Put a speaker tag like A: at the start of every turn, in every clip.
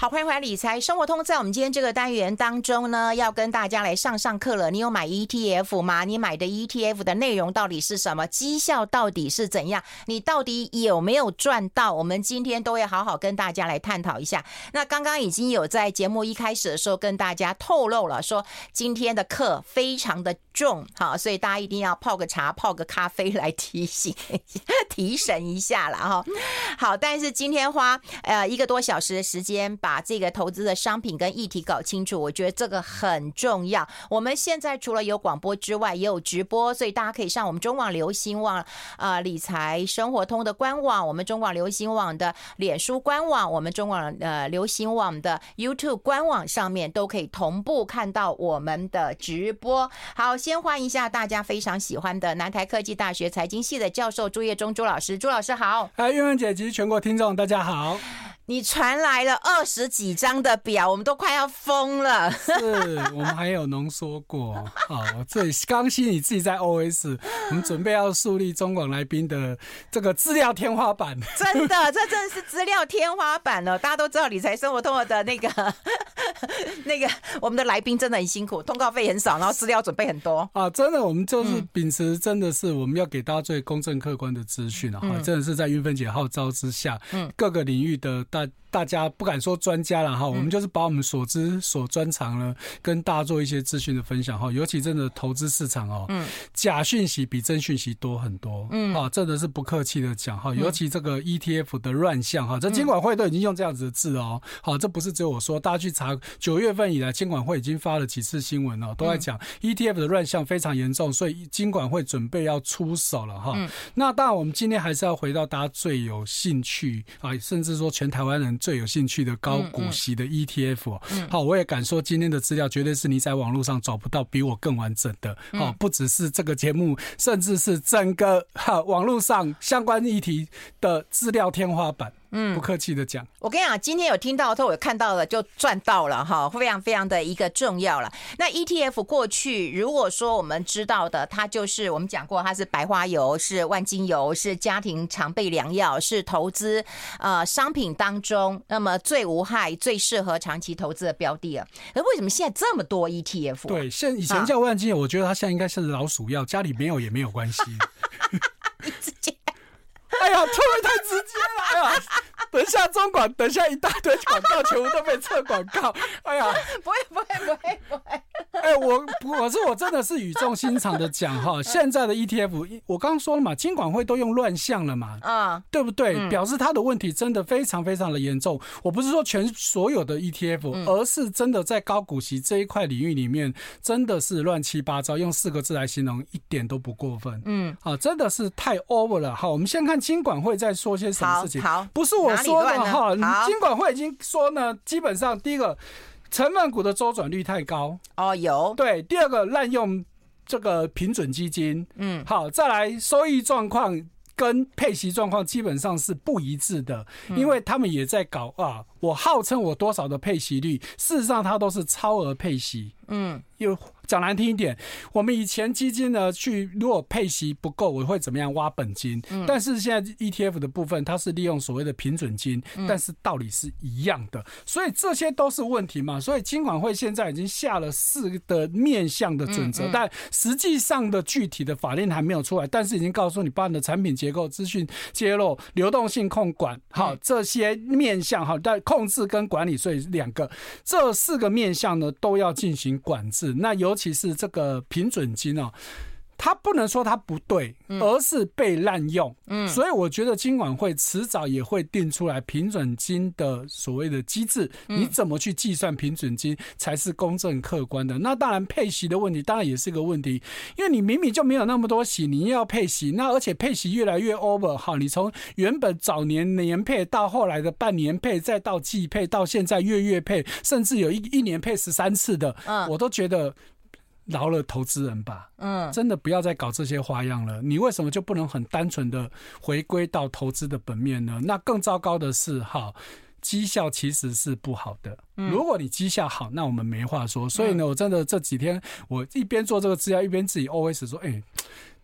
A: 好，欢迎回来理财生活通。在我们今天这个单元当中呢，要跟大家来上上课了。你有买 ETF 吗？你买的 ETF 的内容到底是什么？绩效到底是怎样？你到底有没有赚到？我们今天都要好好跟大家来探讨一下。那刚刚已经有在节目一开始的时候跟大家透露了，说今天的课非常的重，好，所以大家一定要泡个茶、泡个咖啡来提醒、提神一下了哈。好，但是今天花呃一个多小时的时间把。把这个投资的商品跟议题搞清楚，我觉得这个很重要。我们现在除了有广播之外，也有直播，所以大家可以上我们中广流行网啊、呃、理财生活通的官网，我们中广流行网的脸书官网，我们中广呃流行网的 YouTube 官网上面都可以同步看到我们的直播。好，先欢迎一下大家非常喜欢的南台科技大学财经系的教授朱业忠朱老师，朱老师好。
B: 哎，韵文姐及全国听众大家好。
A: 你传来了二十几张的表，我们都快要疯了。
B: 是我们还有浓缩过。好，这里刚心你自己在 OS，我们准备要树立中广来宾的这个资料天花板。
A: 真的，这真的是资料天花板了。大家都知道理财生活通的那个 那个，我们的来宾真的很辛苦，通告费很少，然后资料准备很多
B: 啊。真的，我们就是秉持真的是我们要给大家最公正客观的资讯啊。真的是在韵芬姐号召之下，嗯，各个领域的大。大家不敢说专家了哈，我们就是把我们所知所专长呢，跟大家做一些资讯的分享哈。尤其真的投资市场哦，嗯，假讯息比真讯息多很多，嗯，啊，真的是不客气的讲哈。尤其这个 ETF 的乱象哈，这监管会都已经用这样子的字哦，好，这不是只有我说，大家去查九月份以来，监管会已经发了几次新闻哦，都在讲 ETF 的乱象非常严重，所以监管会准备要出手了哈。那当然，我们今天还是要回到大家最有兴趣啊，甚至说全台湾人。最有兴趣的高股息的 ETF，好，我也敢说今天的资料绝对是你在网络上找不到比我更完整的，好，不只是这个节目，甚至是整个哈网络上相关议题的资料天花板。嗯，不客气的讲，
A: 我跟你讲，今天有听到，都有看到了，就赚到了哈，非常非常的一个重要了。那 ETF 过去如果说我们知道的，它就是我们讲过，它是白花油，是万金油，是家庭常备良药，是投资呃商品当中那么最无害、最适合长期投资的标的啊。那为什么现在这么多 ETF？
B: 对，现以前叫万金油，我觉得它现在应该是老鼠药，家里没有也没有关系。
A: 你直接。
B: 哎呀，会不会太直接了？哎呀，等下中广，等下一大堆广告，全部都被撤广告。哎呀，
A: 不会不会不会不会。
B: 哎，我我是我真的是语重心长的讲哈，现在的 ETF，我刚刚说了嘛，金管会都用乱象了嘛，啊，对不对？表示他的问题真的非常非常的严重。我不是说全所有的 ETF，而是真的在高股息这一块领域里面，真的是乱七八糟。用四个字来形容，一点都不过分。嗯，啊，真的是太 over 了。好，我们先看。金管会在说些什么事情？
A: 好，好
B: 不是我说的哈。金管会已经说呢，基本上第一个，成分股的周转率太高
A: 哦，有
B: 对。第二个，滥用这个平准基金，嗯，好，再来收益状况跟配息状况基本上是不一致的，因为他们也在搞啊。我号称我多少的配息率，事实上它都是超额配息，嗯，又。讲难听一点，我们以前基金呢，去如果配息不够，我会怎么样挖本金？嗯、但是现在 ETF 的部分，它是利用所谓的平准金，嗯、但是道理是一样的，所以这些都是问题嘛。所以金管会现在已经下了四个的面向的准则，嗯嗯、但实际上的具体的法令还没有出来，但是已经告诉你，把你的产品结构、资讯揭露、流动性控管，好，这些面向好，但控制跟管理，所以两个这四个面向呢，都要进行管制。那尤其是这个平准金哦。它不能说它不对，而是被滥用。嗯，所以我觉得金管会迟早也会定出来平准金的所谓的机制，你怎么去计算平准金才是公正客观的？那当然配息的问题当然也是个问题，因为你明明就没有那么多息，你要配息，那而且配息越来越 over 哈，你从原本早年年配到后来的半年配，再到季配，到现在月月配，甚至有一一年配十三次的，我都觉得。饶了投资人吧，嗯，真的不要再搞这些花样了。你为什么就不能很单纯的回归到投资的本面呢？那更糟糕的是，哈，绩效其实是不好的。如果你绩效好，那我们没话说。所以呢，我真的这几天我一边做这个资料，一边自己 OS 说，哎，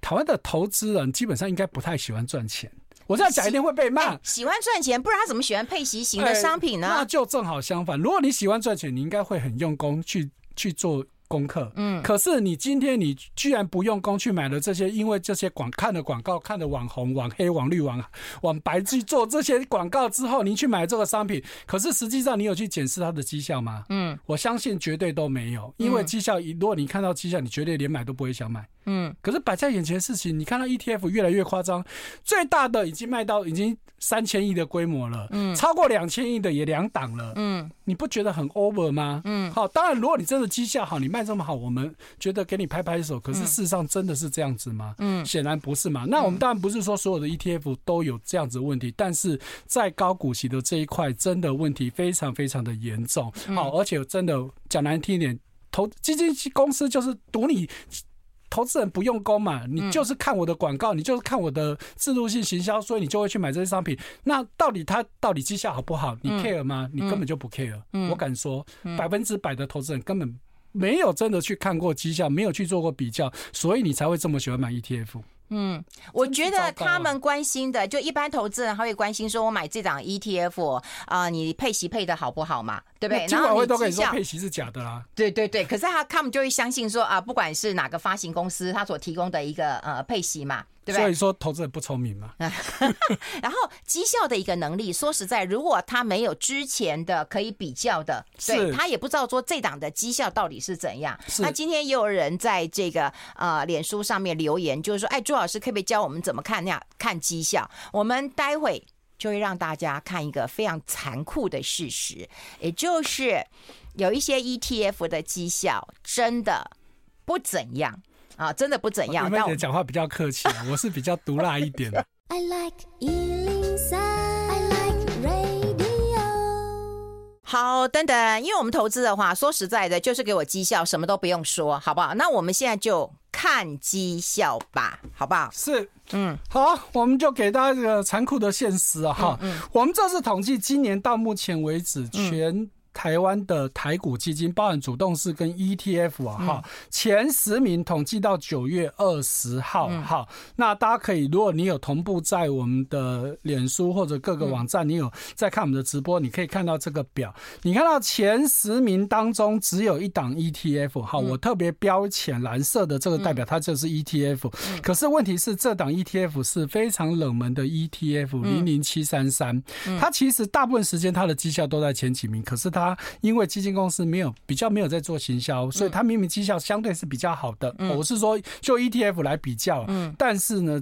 B: 台湾的投资人基本上应该不太喜欢赚钱。我这样讲一定会被骂。
A: 欸、喜欢赚钱，不然他怎么喜欢配息型的商品呢？
B: 欸、那就正好相反。如果你喜欢赚钱，你应该会很用功去去做。功课，嗯，可是你今天你居然不用功去买了这些，因为这些广看的广告，看的网红、网黑、网绿、网网白去做这些广告之后，你去买这个商品，可是实际上你有去检视它的绩效吗？嗯，我相信绝对都没有，因为绩效一，如果你看到绩效，你绝对连买都不会想买。嗯，可是摆在眼前的事情，你看到 ETF 越来越夸张，最大的已经卖到已经三千亿的规模了，嗯，超过两千亿的也两档了，嗯，你不觉得很 over 吗？嗯，好，当然如果你真的绩效好，你卖这么好，我们觉得给你拍拍手。可是事实上真的是这样子吗？嗯，显然不是嘛。那我们当然不是说所有的 ETF 都有这样子的问题，但是在高股息的这一块，真的问题非常非常的严重。好，而且真的讲难听一点，投基金公司就是赌你。投资人不用功嘛，你就是看我的广告，你就是看我的制度性行销，所以你就会去买这些商品。那到底它到底绩效好不好？你 care 吗？你根本就不 care。我敢说，百分之百的投资人根本没有真的去看过绩效，没有去做过比较，所以你才会这么喜欢买 ETF。
A: 嗯，我觉得他们关心的，就一般投资人他会关心说，我买这档 ETF 啊，你配息配的好不好嘛？对不对？
B: 然后都跟你说配息是假的啦。
A: 对对对，可是他他们就会相信说啊，不管是哪个发行公司，他所提供的一个呃配息嘛。
B: 所以说投资人不聪明嘛。
A: 然后绩效的一个能力，说实在，如果他没有之前的可以比较的，对，他也不知道说这档的绩效到底是怎样。那今天也有人在这个呃脸书上面留言，就是说，哎，朱老师可不可以教我们怎么看那样看绩效？我们待会就会让大家看一个非常残酷的事实，也就是有一些 ETF 的绩效真的不怎样。啊，真的不怎样。
B: 妹姐讲话比较客气，我是比较毒辣一点的。I like 103, I like
A: radio。好，等等，因为我们投资的话，说实在的，就是给我绩效，什么都不用说，好不好？那我们现在就看绩效吧，好不好？
B: 是，嗯，好，我们就给大家一个残酷的现实啊，哈、嗯嗯，我们这次统计，今年到目前为止全。嗯台湾的台股基金，包含主动式跟 ETF 啊，哈、嗯，前十名统计到九月二十号，哈、嗯，那大家可以，如果你有同步在我们的脸书或者各个网站，你有在看我们的直播，你可以看到这个表。你看到前十名当中只有一档 ETF，哈，我特别标浅蓝色的，这个代表它就是 ETF。可是问题是，这档 ETF 是非常冷门的 ETF，零零七三三，它其实大部分时间它的绩效都在前几名，可是它他因为基金公司没有比较没有在做行销，所以他明明绩效相对是比较好的。我是说就 ETF 来比较，嗯。但是呢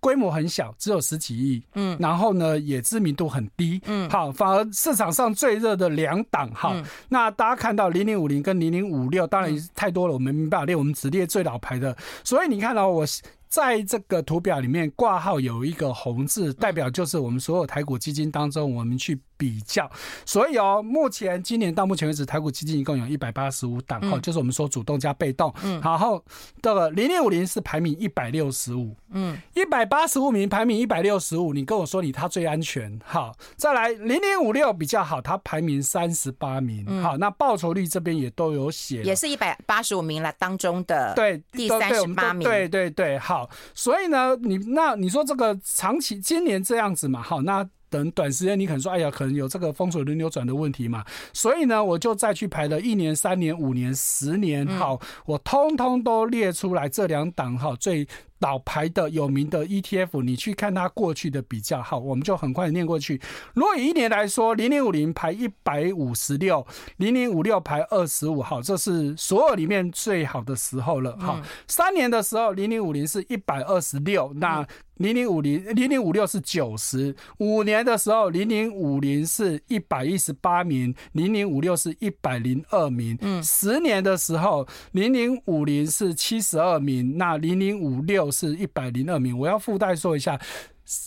B: 规模很小，只有十几亿，嗯，然后呢也知名度很低，嗯，好，反而市场上最热的两档，好，那大家看到零零五零跟零零五六，当然太多了，我们没办法列，我们只列最老牌的，所以你看到我。在这个图表里面挂号有一个红字，代表就是我们所有台股基金当中，我们去比较。所以哦，目前今年到目前为止，台股基金一共有一百八十五档，哈，就是我们说主动加被动。嗯，然后这个零零五零是排名一百六十五，嗯，一百八十五名排名一百六十五，你跟我说你它最安全，好，再来零零五六比较好，它排名三十八名，好，那报酬率这边也都有写，
A: 也是一百八十五名了当中的对第三十八名，
B: 对对对，好。所以呢，你那你说这个长期今年这样子嘛，好，那等短时间你可能说，哎呀，可能有这个风水轮流转的问题嘛。所以呢，我就再去排了一年、三年、五年、十年，好，我通通都列出来这两档哈最。老牌的有名的 ETF，你去看它过去的比较，好，我们就很快念过去。如果以一年来说，零零五零排一百五十六，零零五六排二十五，好，这是所有里面最好的时候了。好，三年的时候，零零五零是一百二十六，那零零五零零零五六是九十。五年的时候，零零五零是一百一十八名，零零五六是一百零二名。嗯，十年的时候，零零五零是七十二名，那零零五六。是一百零二名，我要附带说一下，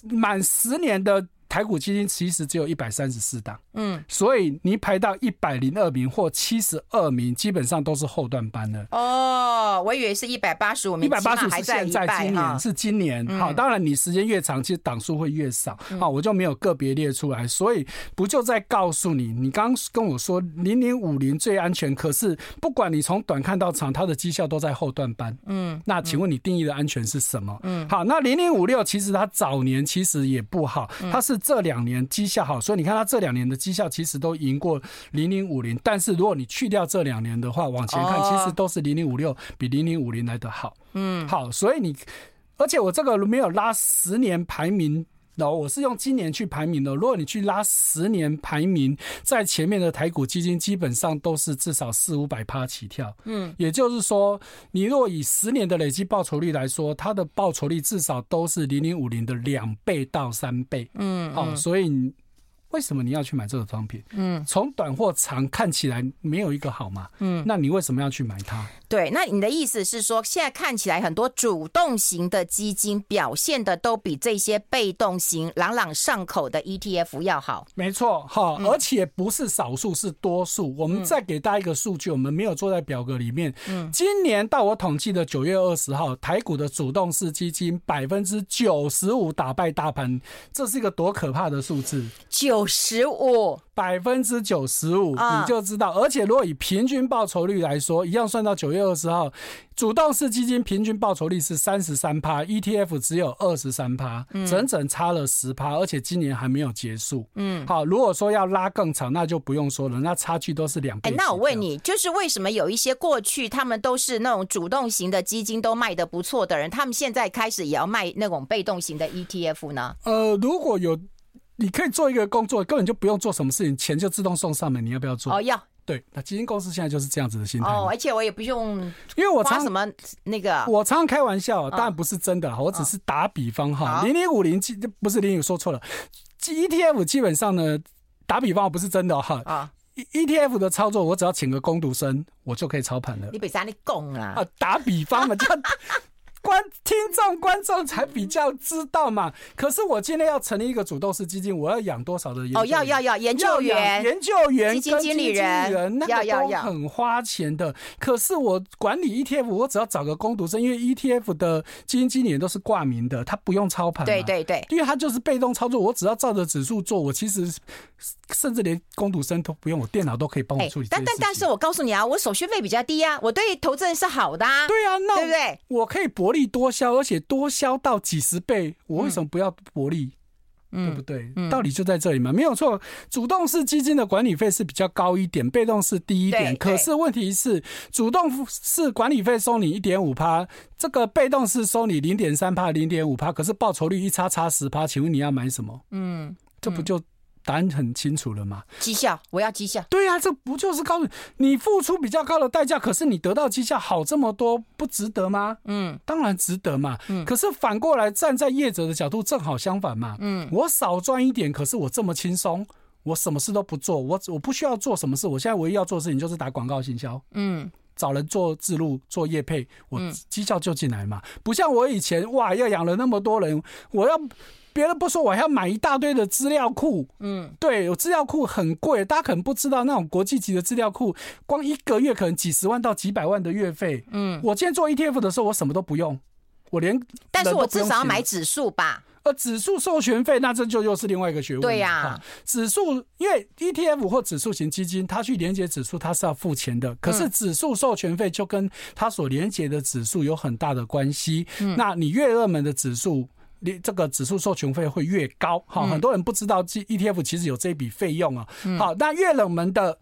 B: 满十年的台股基金其实只有一百三十四档，嗯，所以你排到一百零二名或七十二名，基本上都是后段班了。
A: 哦，我以为是一百八十五名，
B: 一百八十五是现在今年是今年。好，当然你时间越长，其实档数会越少。好，我就没有个别列出来，所以不就在告诉你，你刚刚跟我说零零五零最安全，可是不管你从短看到长，它的绩效都在后段班。嗯，那请问你定义的安全是什么？嗯，好，那零零五六其实它早年其实也不好，它是。这两年绩效好，所以你看它这两年的绩效其实都赢过零零五零。但是如果你去掉这两年的话，往前看其实都是零零五六比零零五零来得好。嗯，好，所以你，而且我这个没有拉十年排名。那我是用今年去排名的。如果你去拉十年排名，在前面的台股基金基本上都是至少四五百趴起跳。嗯，也就是说，你若以十年的累积报酬率来说，它的报酬率至少都是零零五零的两倍到三倍。嗯，好，所以。为什么你要去买这个商品？嗯，从短或长看起来没有一个好嘛。嗯，那你为什么要去买它？
A: 对，那你的意思是说，现在看起来很多主动型的基金表现的都比这些被动型朗朗上口的 ETF 要好？
B: 没错，哈，而且不是少数，是多数。我们再给大家一个数据，我们没有做在表格里面。嗯，今年到我统计的九月二十号，台股的主动式基金百分之九十五打败大盘，这是一个多可怕的数字？
A: 九。九十五，
B: 百分之九十五，你就知道。而且如果以平均报酬率来说，一样算到九月二十号，主动式基金平均报酬率是三十三趴，ETF 只有二十三趴，整整差了十趴。而且今年还没有结束。嗯，好，如果说要拉更长，那就不用说了，那差距都是两倍。
A: 哎，那我问你，就是为什么有一些过去他们都是那种主动型的基金都卖的不错的人，他们现在开始也要卖那种被动型的 ETF 呢？
B: 呃，如果有。你可以做一个工作，根本就不用做什么事情，钱就自动送上门。你要不要做？
A: 哦，要。
B: 对，那基金公司现在就是这样子的心态。
A: 哦，而且我也不用，
B: 因为我常
A: 什么那个，
B: 我常常开玩笑，当然不是真的，我只是打比方哈。零零五零基不是零零说错了，ETF 基本上呢，打比方我不是真的哈。啊，ETF 的操作，我只要请个工读生，我就可以操盘了。
A: 你比啥你讲啊？
B: 啊，打比方嘛，就。观听众观众才比较知道嘛，可是我今天要成立一个主动式基金，我要养多少的研究员？
A: 哦，要要要研究员、
B: 研究员、基金经理人，
A: 那个都
B: 很花钱的。可是我管理 ETF，我只要找个工读生，因为 ETF 的基金经理人都是挂名的，他不用操盘。
A: 对对对，
B: 因为他就是被动操作，我只要照着指数做，我其实甚至连工读生都不用，我电脑都可以帮我处理。
A: 但但但是我告诉你啊，我手续费比较低啊，我对投资人是好的啊。
B: 对啊，那
A: 对不对？
B: 我可以薄利多销，而且多销到几十倍，我为什么不要薄利？嗯、对不对？嗯、道理就在这里嘛，没有错。主动式基金的管理费是比较高一点，被动式低一点。可是问题是，主动式管理费收你一点五趴，这个被动式收你零点三趴、零点五趴，可是报酬率一差差十趴，请问你要买什么？嗯，这不就？答案很清楚了嘛？
A: 绩效，我要绩效。
B: 对呀、啊，这不就是告诉你，你付出比较高的代价，可是你得到绩效好这么多，不值得吗？嗯，当然值得嘛。嗯，可是反过来站在业者的角度，正好相反嘛。嗯，我少赚一点，可是我这么轻松，我什么事都不做，我我不需要做什么事，我现在唯一要做的事情就是打广告行销。嗯，找人做自录、做业配，我绩效就进来嘛。不像我以前哇，要养了那么多人，我要。别人不说，我还要买一大堆的资料库。嗯，对，有资料库很贵，大家可能不知道，那种国际级的资料库，光一个月可能几十万到几百万的月费。嗯，我今天做 ETF 的时候，我什么都不用，我连，
A: 但是我至少要买指数吧？
B: 呃，指数授权费，那这就又是另外一个学问。
A: 对呀、啊，
B: 指数因为 ETF 或指数型基金，它去连接指数，它是要付钱的。可是指数授权费就跟它所连接的指数有很大的关系。嗯，那你越热门的指数。你这个指数授权费会越高，好，很多人不知道 ETF 其实有这笔费用啊。好，那越冷门的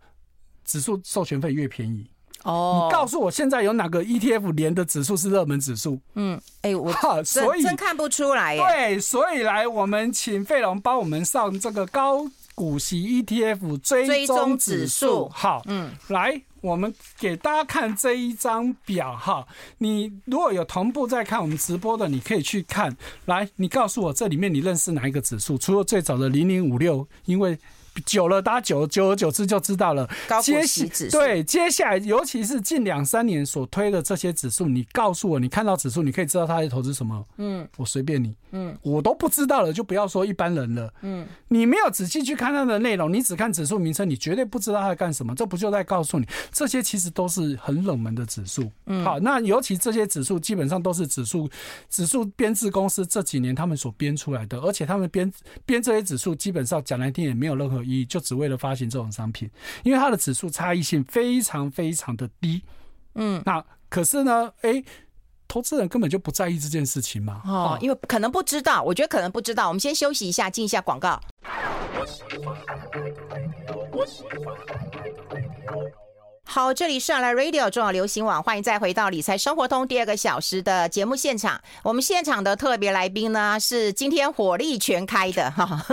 B: 指数授权费越便宜。哦，你告诉我现在有哪个 ETF 连的指数是热门指数？嗯，
A: 哎，我所以真看不出来。
B: 对，所以来我们请费龙帮我们上这个高股息 ETF 追踪指数。好，嗯，来。我们给大家看这一张表哈，你如果有同步在看我们直播的，你可以去看。来，你告诉我这里面你认识哪一个指数？除了最早的零零五六，因为久了，大家久久而久之就知道了。
A: 高股息指数
B: 对，接下来尤其是近两三年所推的这些指数，你告诉我，你看到指数，你可以知道他在投资什么？嗯，我随便你。嗯，我都不知道了，就不要说一般人了。嗯，你没有仔细去看它的内容，你只看指数名称，你绝对不知道它在干什么。这不就在告诉你，这些其实都是很冷门的指数。嗯，好，那尤其这些指数基本上都是指数指数编制公司这几年他们所编出来的，而且他们编编这些指数基本上讲来听也没有任何意义，就只为了发行这种商品，因为它的指数差异性非常非常的低。嗯，那可是呢，哎、欸。投资人根本就不在意这件事情嘛，
A: 哦，因为可能不知道，我觉得可能不知道。我们先休息一下，进一下广告。好，这里是 Radio 中广流行网，欢迎再回到理财生活通第二个小时的节目现场。我们现场的特别来宾呢，是今天火力全开的哈。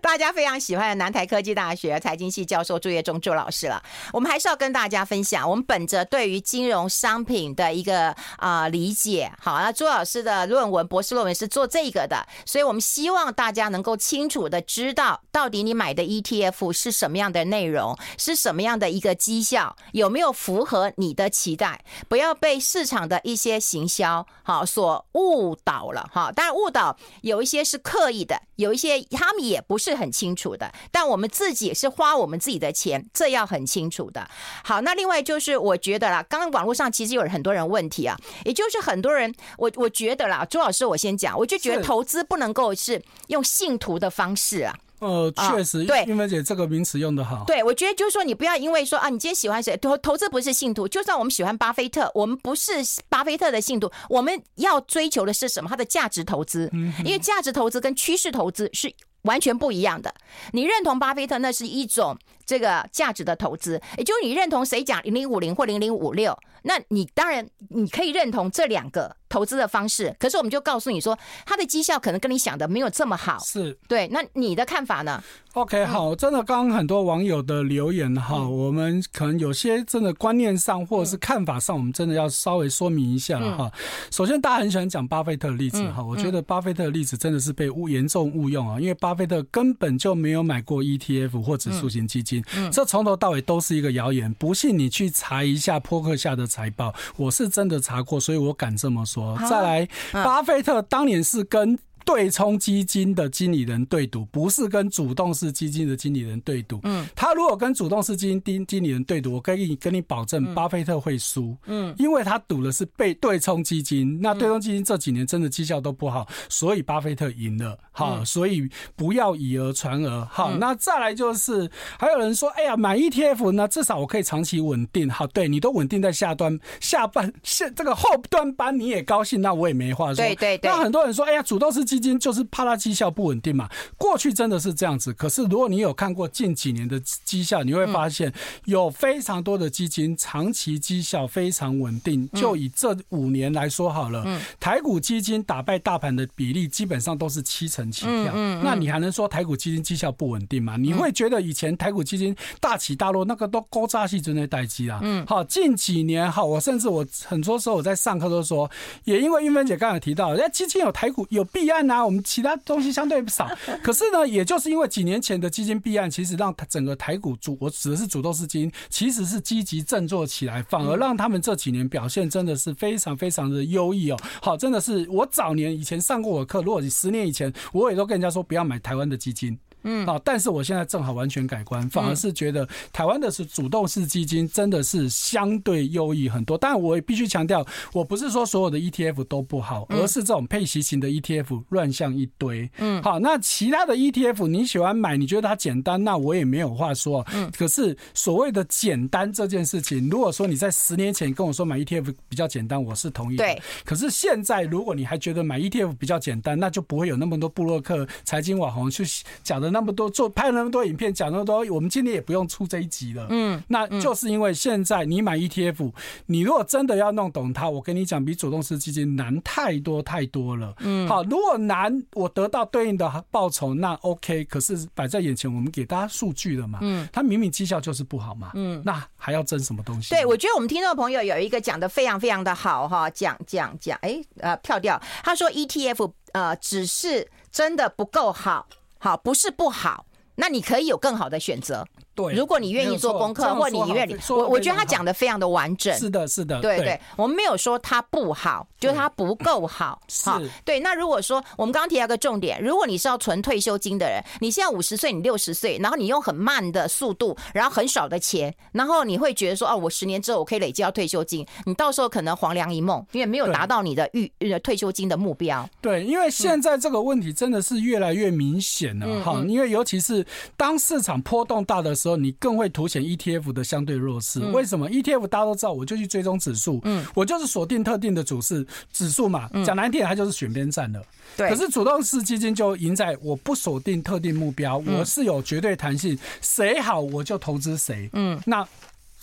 A: 大家非常喜欢的南台科技大学财经系教授朱业忠朱老师了。我们还是要跟大家分享，我们本着对于金融商品的一个啊、理解，好，那朱老师的论文博士论文是做这个的，所以我们希望大家能够清楚的知道，到底你买的 ETF 是什么样的内容，是什么样的一个绩效，有没有符合你的期待，不要被市场的一些行销好所误导了哈。当然误导有一些是刻意的，有一些他们也不是很清楚的，但我们自己是花我们自己的钱，这要很清楚的。好，那另外就是我觉得啦，刚刚网络上其实有很多人问题啊，也就是很多人，我我觉得啦，朱老师我先讲，我就觉得投资不能够是用信徒的方式啊。
B: 呃，确实，对，英芬姐这个名词用的好。
A: 对，我觉得就是说，你不要因为说啊，你今天喜欢谁投投资不是信徒，就算我们喜欢巴菲特，我们不是巴菲特的信徒，我们要追求的是什么？它的价值投资，因为价值投资跟趋势投资是。完全不一样的。你认同巴菲特，那是一种这个价值的投资，也就是你认同谁讲零零五零或零零五六，那你当然你可以认同这两个投资的方式。可是我们就告诉你说，它的绩效可能跟你想的没有这么好。
B: 是
A: 对，那你的看法呢
B: ？OK，好，真的，刚刚很多网友的留言哈，嗯、我们可能有些真的观念上或者是看法上，我们真的要稍微说明一下哈。嗯、首先，大家很喜欢讲巴菲特的例子哈，嗯、我觉得巴菲特的例子真的是被误严重误用啊，因为巴。菲特根本就没有买过 ETF 或指数型基金，这从头到尾都是一个谣言。不信你去查一下扑克下的财报，我是真的查过，所以我敢这么说。再来，巴菲特当年是跟。对冲基金的经理人对赌，不是跟主动式基金的经理人对赌。嗯，他如果跟主动式基金经经理人对赌，我可以跟你保证，巴菲特会输。嗯，因为他赌的是被对冲基金，那对冲基金这几年真的绩效都不好，所以巴菲特赢了。好，所以不要以讹传讹。好，那再来就是还有人说，哎呀，买 ETF 呢，至少我可以长期稳定。好，对你都稳定在下端下半下这个后端班，你也高兴，那我也没话说。对对对。那很多人说，哎呀，主动式基金就是怕它绩效不稳定嘛，过去真的是这样子。可是如果你有看过近几年的绩效，你会发现有非常多的基金长期绩效非常稳定。就以这五年来说好了，台股基金打败大盘的比例基本上都是七成起跳。那你还能说台股基金绩效不稳定吗？你会觉得以前台股基金大起大落，那个都高扎戏真的待机啊。嗯，好，近几年好，我甚至我很多时候我在上课都说，也因为玉芬姐刚才提到，人家基金有台股有弊案啊，我们。其他东西相对少，可是呢，也就是因为几年前的基金弊案，其实让整个台股主，我指的是主动式基金，其实是积极振作起来，反而让他们这几年表现真的是非常非常的优异哦。好，真的是我早年以前上过我的课，如果你十年以前，我也都跟人家说不要买台湾的基金。嗯，好，但是我现在正好完全改观，反而是觉得台湾的是主动式基金真的是相对优异很多。但我也必须强调，我不是说所有的 ETF 都不好，而是这种配息型的 ETF 乱象一堆。嗯，好，那其他的 ETF 你喜欢买，你觉得它简单，那我也没有话说。嗯，可是所谓的简单这件事情，如果说你在十年前跟我说买 ETF 比较简单，我是同意的。对。可是现在如果你还觉得买 ETF 比较简单，那就不会有那么多布洛克、财经网红去讲的。那么多做拍了那么多影片，讲那么多，我们今天也不用出这一集了。嗯，那就是因为现在你买 ETF，你如果真的要弄懂它，我跟你讲，比主动式基金难太多太多了。嗯，好，如果难，我得到对应的报酬，那 OK。可是摆在眼前，我们给大家数据了嘛。嗯，它明明绩效就是不好嘛。嗯，那还要争什么东西？对，我觉得我们听众朋友有一个讲的非常非常的好哈，讲讲讲，哎，呃，跳掉，他说 ETF 呃只是真的不够好。
A: 好，不是不好，那你可以有更好的选择。
B: 对，
A: 如果你愿意做功课，或你愿意，我我觉得他讲的非常的完整。
B: 是的，是的，
A: 对对，我们没有说他不好，就是他不够好。是，对。那如果说我们刚刚提到一个重点，如果你是要存退休金的人，你现在五十岁，你六十岁，然后你用很慢的速度，然后很少的钱，然后你会觉得说，哦，我十年之后我可以累积到退休金，你到时候可能黄粱一梦，因为没有达到你的预退休金的目标。
B: 对，因为现在这个问题真的是越来越明显了哈，因为尤其是当市场波动大的时候，你更会凸显 ETF 的相对弱势。为什么 ETF 大家都知道，我就去追踪指数，嗯，我就是锁定特定的主势指数嘛。讲难听点，它就是选边站了。对。可是主动式基金就赢在我不锁定特定目标，我是有绝对弹性，谁好我就投资谁。嗯。那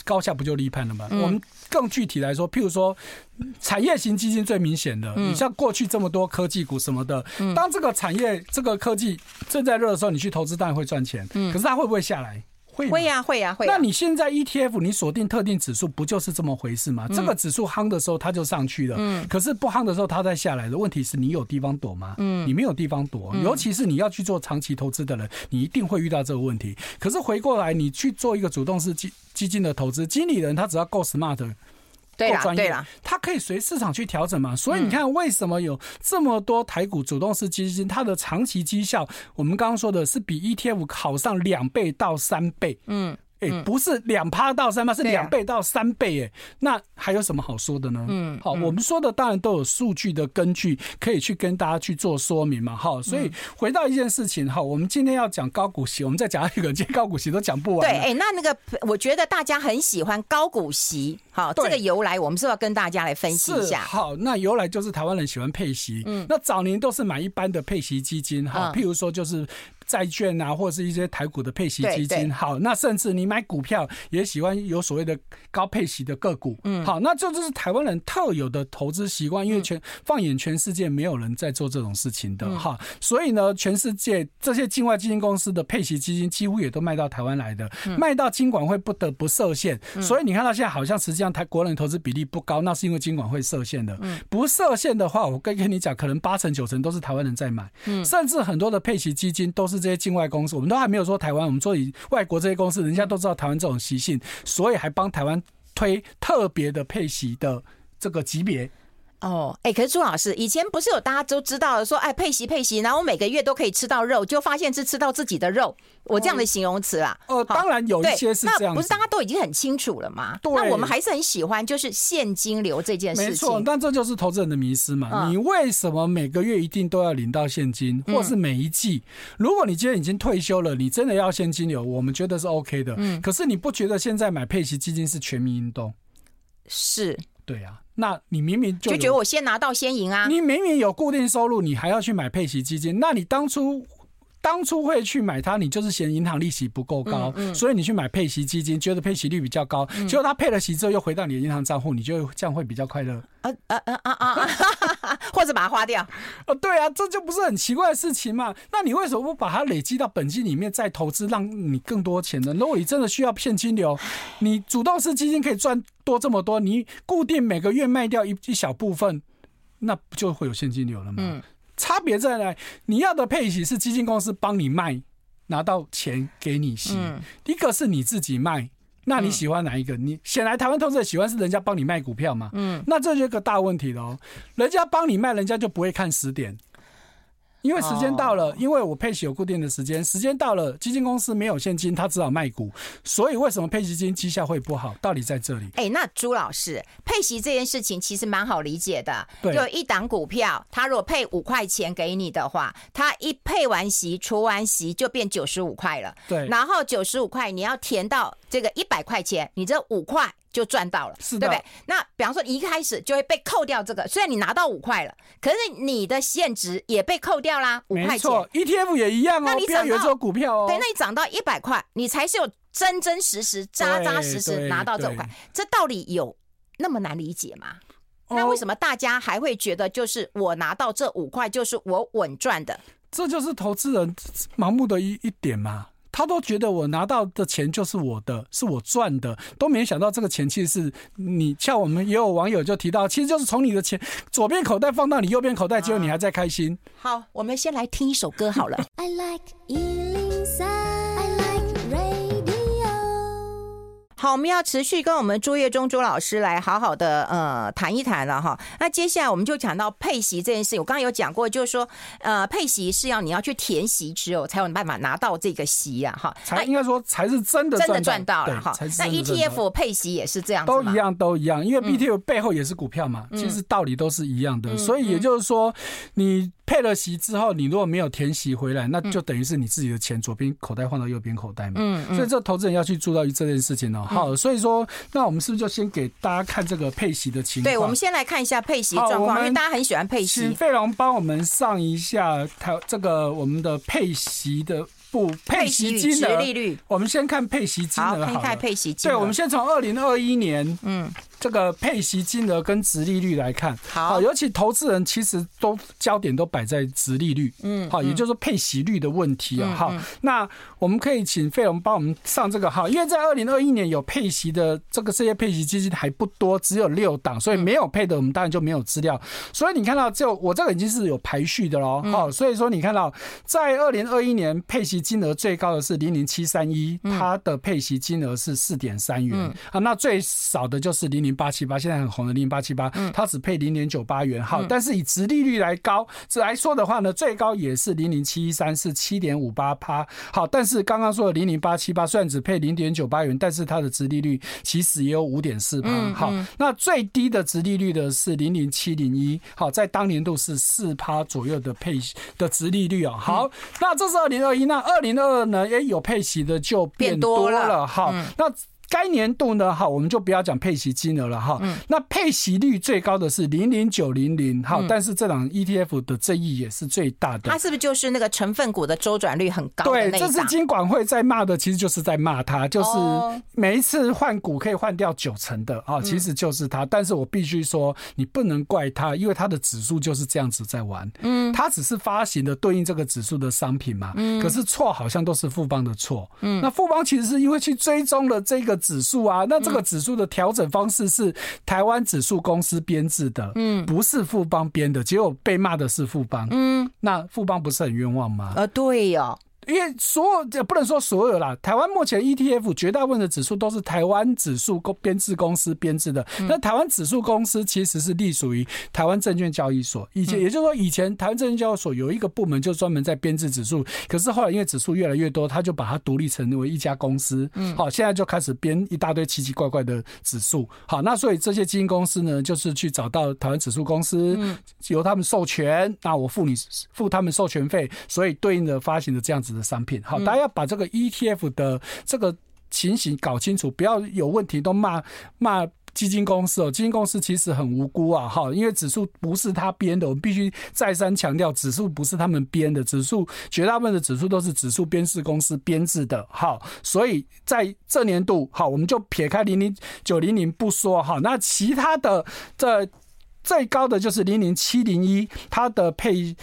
B: 高下不就立判了吗？我们更具体来说，譬如说产业型基金最明显的，你像过去这么多科技股什么的，当这个产业这个科技正在热的时候，你去投资当然会赚钱。嗯。可是它会不会下来？
A: 会呀，会呀，会。
B: 那你现在 ETF 你锁定特定指数，不就是这么回事吗？这个指数夯的时候它就上去了，嗯，可是不夯的时候它再下来的。问题是你有地方躲吗？嗯，你没有地方躲，尤其是你要去做长期投资的人，你一定会遇到这个问题。可是回过来，你去做一个主动式基基金的投资，经理人他只要够 smart。
A: 对啦，对啦，
B: 它可以随市场去调整嘛，所以你看为什么有这么多台股主动式基金，它的长期绩效，我们刚刚说的是比 ETF 好上两倍到三倍，嗯。哎，不是两趴到三趴，是两倍到三倍，哎，那还有什么好说的呢？嗯，好，我们说的当然都有数据的根据，可以去跟大家去做说明嘛，哈。所以回到一件事情，哈，我们今天要讲高股息，我们再讲一个，今天高股息都讲不完。
A: 对，哎，那那个，我觉得大家很喜欢高股息，好，这个由来，我们是要跟大家来分析一下？
B: 好，那由来就是台湾人喜欢配息，嗯，那早年都是买一般的配息基金，哈，譬如说就是。债券啊，或者是一些台股的配息基金，好，那甚至你买股票也喜欢有所谓的高配息的个股，嗯，好，那这就是台湾人特有的投资习惯，因为全放眼全世界没有人在做这种事情的，哈，所以呢，全世界这些境外基金公司的配息基金几乎也都卖到台湾来的，卖到金管会不得不设限，所以你看到现在好像实际上台国人投资比例不高，那是因为金管会设限的，不设限的话，我跟跟你讲，可能八成九成都是台湾人在买，甚至很多的配息基金都是。这些境外公司，我们都还没有说台湾，我们说以外国这些公司，人家都知道台湾这种习性，所以还帮台湾推特别的配息的这个级别。
A: 哦，哎、欸，可是朱老师以前不是有大家都知道的说，哎，配息配息，然后我每个月都可以吃到肉，就发现是吃到自己的肉，我这样的形容词啊。
B: 哦，当然有一些是这样，
A: 不是大家都已经很清楚了吗？对，那我们还是很喜欢就是现金流这件事情。
B: 没错，但这就是投资人的迷失嘛。嗯、你为什么每个月一定都要领到现金，或是每一季？如果你今天已经退休了，你真的要现金流，我们觉得是 OK 的。嗯，可是你不觉得现在买配息基金是全民运动？
A: 是，
B: 对呀、啊。那你明明就，
A: 就觉得我先拿到先赢啊！
B: 你明明有固定收入，你还要去买配息基金，那你当初当初会去买它，你就是嫌银行利息不够高，嗯嗯、所以你去买配息基金，觉得配息率比较高，嗯、结果它配了息之后又回到你的银行账户，你就这样会比较快乐。啊啊啊啊啊！
A: 或者把它花掉？
B: 哦，对啊，这就不是很奇怪的事情嘛？那你为什么不把它累积到本金里面再投资，让你更多钱呢？如果你真的需要现金流，你主动式基金可以赚多这么多，你固定每个月卖掉一一小部分，那不就会有现金流了吗？嗯，差别在哪？你要的配息是基金公司帮你卖，拿到钱给你息，嗯，一个是你自己卖。那你喜欢哪一个？你显然台湾投资者喜欢是人家帮你卖股票嘛？嗯，那这就是个大问题喽。人家帮你卖，人家就不会看时点。因为时间到了，因为我配息有固定的时间，时间到了，基金公司没有现金，他只好卖股，所以为什么配息基金绩效会不好？道理在这里。
A: 哎，那朱老师，配息这件事情其实蛮好理解的。对，就一档股票，它如果配五块钱给你的话，它一配完息，除完息就变九十五块了。对，然后九十五块你要填到这个一百块钱，你这五块。就赚到了，是，对不对？那比方说，你一开始就会被扣掉这个，虽然你拿到五块了，可是你的现值也被扣掉啦，五块钱。没错
B: ，ETF 也一样哦。那你涨到股票哦，
A: 对，那你涨到一百块，你才是有真真实实、扎扎实实拿到这五块。这道理有那么难理解吗？那为什么大家还会觉得，就是我拿到这五块就是我稳赚的？
B: 这就是投资人盲目的一一点嘛。他都觉得我拿到的钱就是我的，是我赚的，都没想到这个钱其实是你。像我们也有网友就提到，其实就是从你的钱左边口袋放到你右边口袋，结果你还在开心。
A: 好，我们先来听一首歌好了。I like 好，我们要持续跟我们朱月忠朱老师来好好的呃谈一谈了哈。那接下来我们就讲到配席这件事。我刚刚有讲过，就是说呃配席是要你要去填席之后才有办法拿到这个息啊哈。
B: 才应该说才是真的
A: 真的赚到了哈。那 ETF 配席也是这样
B: 都一样都一样，因为 ETF 背后也是股票嘛，其实道理都是一样的。所以也就是说你。配了息之后，你如果没有填息回来，那就等于是你自己的钱左边口袋换到右边口袋嘛。嗯，所以这投资人要去注意到这件事情哦。好，所以说，那我们是不是就先给大家看这个配息的情况？
A: 对，我们先来看一下配息状况，因为大家很喜欢配息。
B: 请费龙帮我们上一下台这个我们的配息的不配息金额利率。我们先看配息金额，
A: 好，看配息金额。
B: 对，我们先从二零二一年，嗯。这个配息金额跟值利率来看，好，尤其投资人其实都焦点都摆在值利率，嗯，好，也就是说配息率的问题啊，好，那我们可以请费龙帮我们上这个号，因为在二零二一年有配息的这个这些配息基金还不多，只有六档，所以没有配的我们当然就没有资料，所以你看到就我这个已经是有排序的喽，好，所以说你看到在二零二一年配息金额最高的是零零七三一，它的配息金额是四点三元啊，那最少的就是零零八七八，现在很红的零八七八，它只配零点九八元。好，但是以直利率来高，这来说的话呢，最高也是零零七一三，是七点五八趴。好，但是刚刚说的零零八七八，虽然只配零点九八元，但是它的直利率其实也有五点四趴。好，那最低的直利率的是零零七零一，好，在当年度是四趴左右的配的直利率哦。好，那这是二零二一，那二零二二呢？也有配息的就变多了。好，那。该年度呢，哈，我们就不要讲配息金额了，哈。那配息率最高的是零零九零零，哈，但是这档 ETF 的争议也是最大的。
A: 它是不是就是那个成分股的周转率很高？
B: 对，这是金管会在骂的，其实就是在骂它，就是每一次换股可以换掉九成的啊，其实就是它。但是我必须说，你不能怪它，因为它的指数就是这样子在玩。嗯，它只是发行的对应这个指数的商品嘛。嗯，可是错好像都是富邦的错。嗯，那富邦其实是因为去追踪了这个。指数啊，那这个指数的调整方式是台湾指数公司编制的，嗯，不是富邦编的，结果被骂的是富邦，嗯，那富邦不是很冤枉吗？
A: 呃，对呀。
B: 因为所有不能说所有啦，台湾目前 ETF 绝大部分的指数都是台湾指数公编制公司编制的。那台湾指数公司其实是隶属于台湾证券交易所。以前也就是说，以前台湾证券交易所有一个部门就专门在编制指数，可是后来因为指数越来越多，他就把它独立成为一家公司。嗯，好，现在就开始编一大堆奇奇怪怪的指数。好，那所以这些基金公司呢，就是去找到台湾指数公司，由他们授权，那我付你付他们授权费，所以对应的发行的这样子的商品，好，大家要把这个 ETF 的这个情形搞清楚，不要有问题都骂骂基金公司哦。基金公司其实很无辜啊，哈，因为指数不是他编的，我们必须再三强调，指数不是他们编的，指数绝大部分的指数都是指数编制公司编制的，哈，所以在这年度，好，我们就撇开零零九零零不说，哈，那其他的这最高的就是零零七零一，它的配。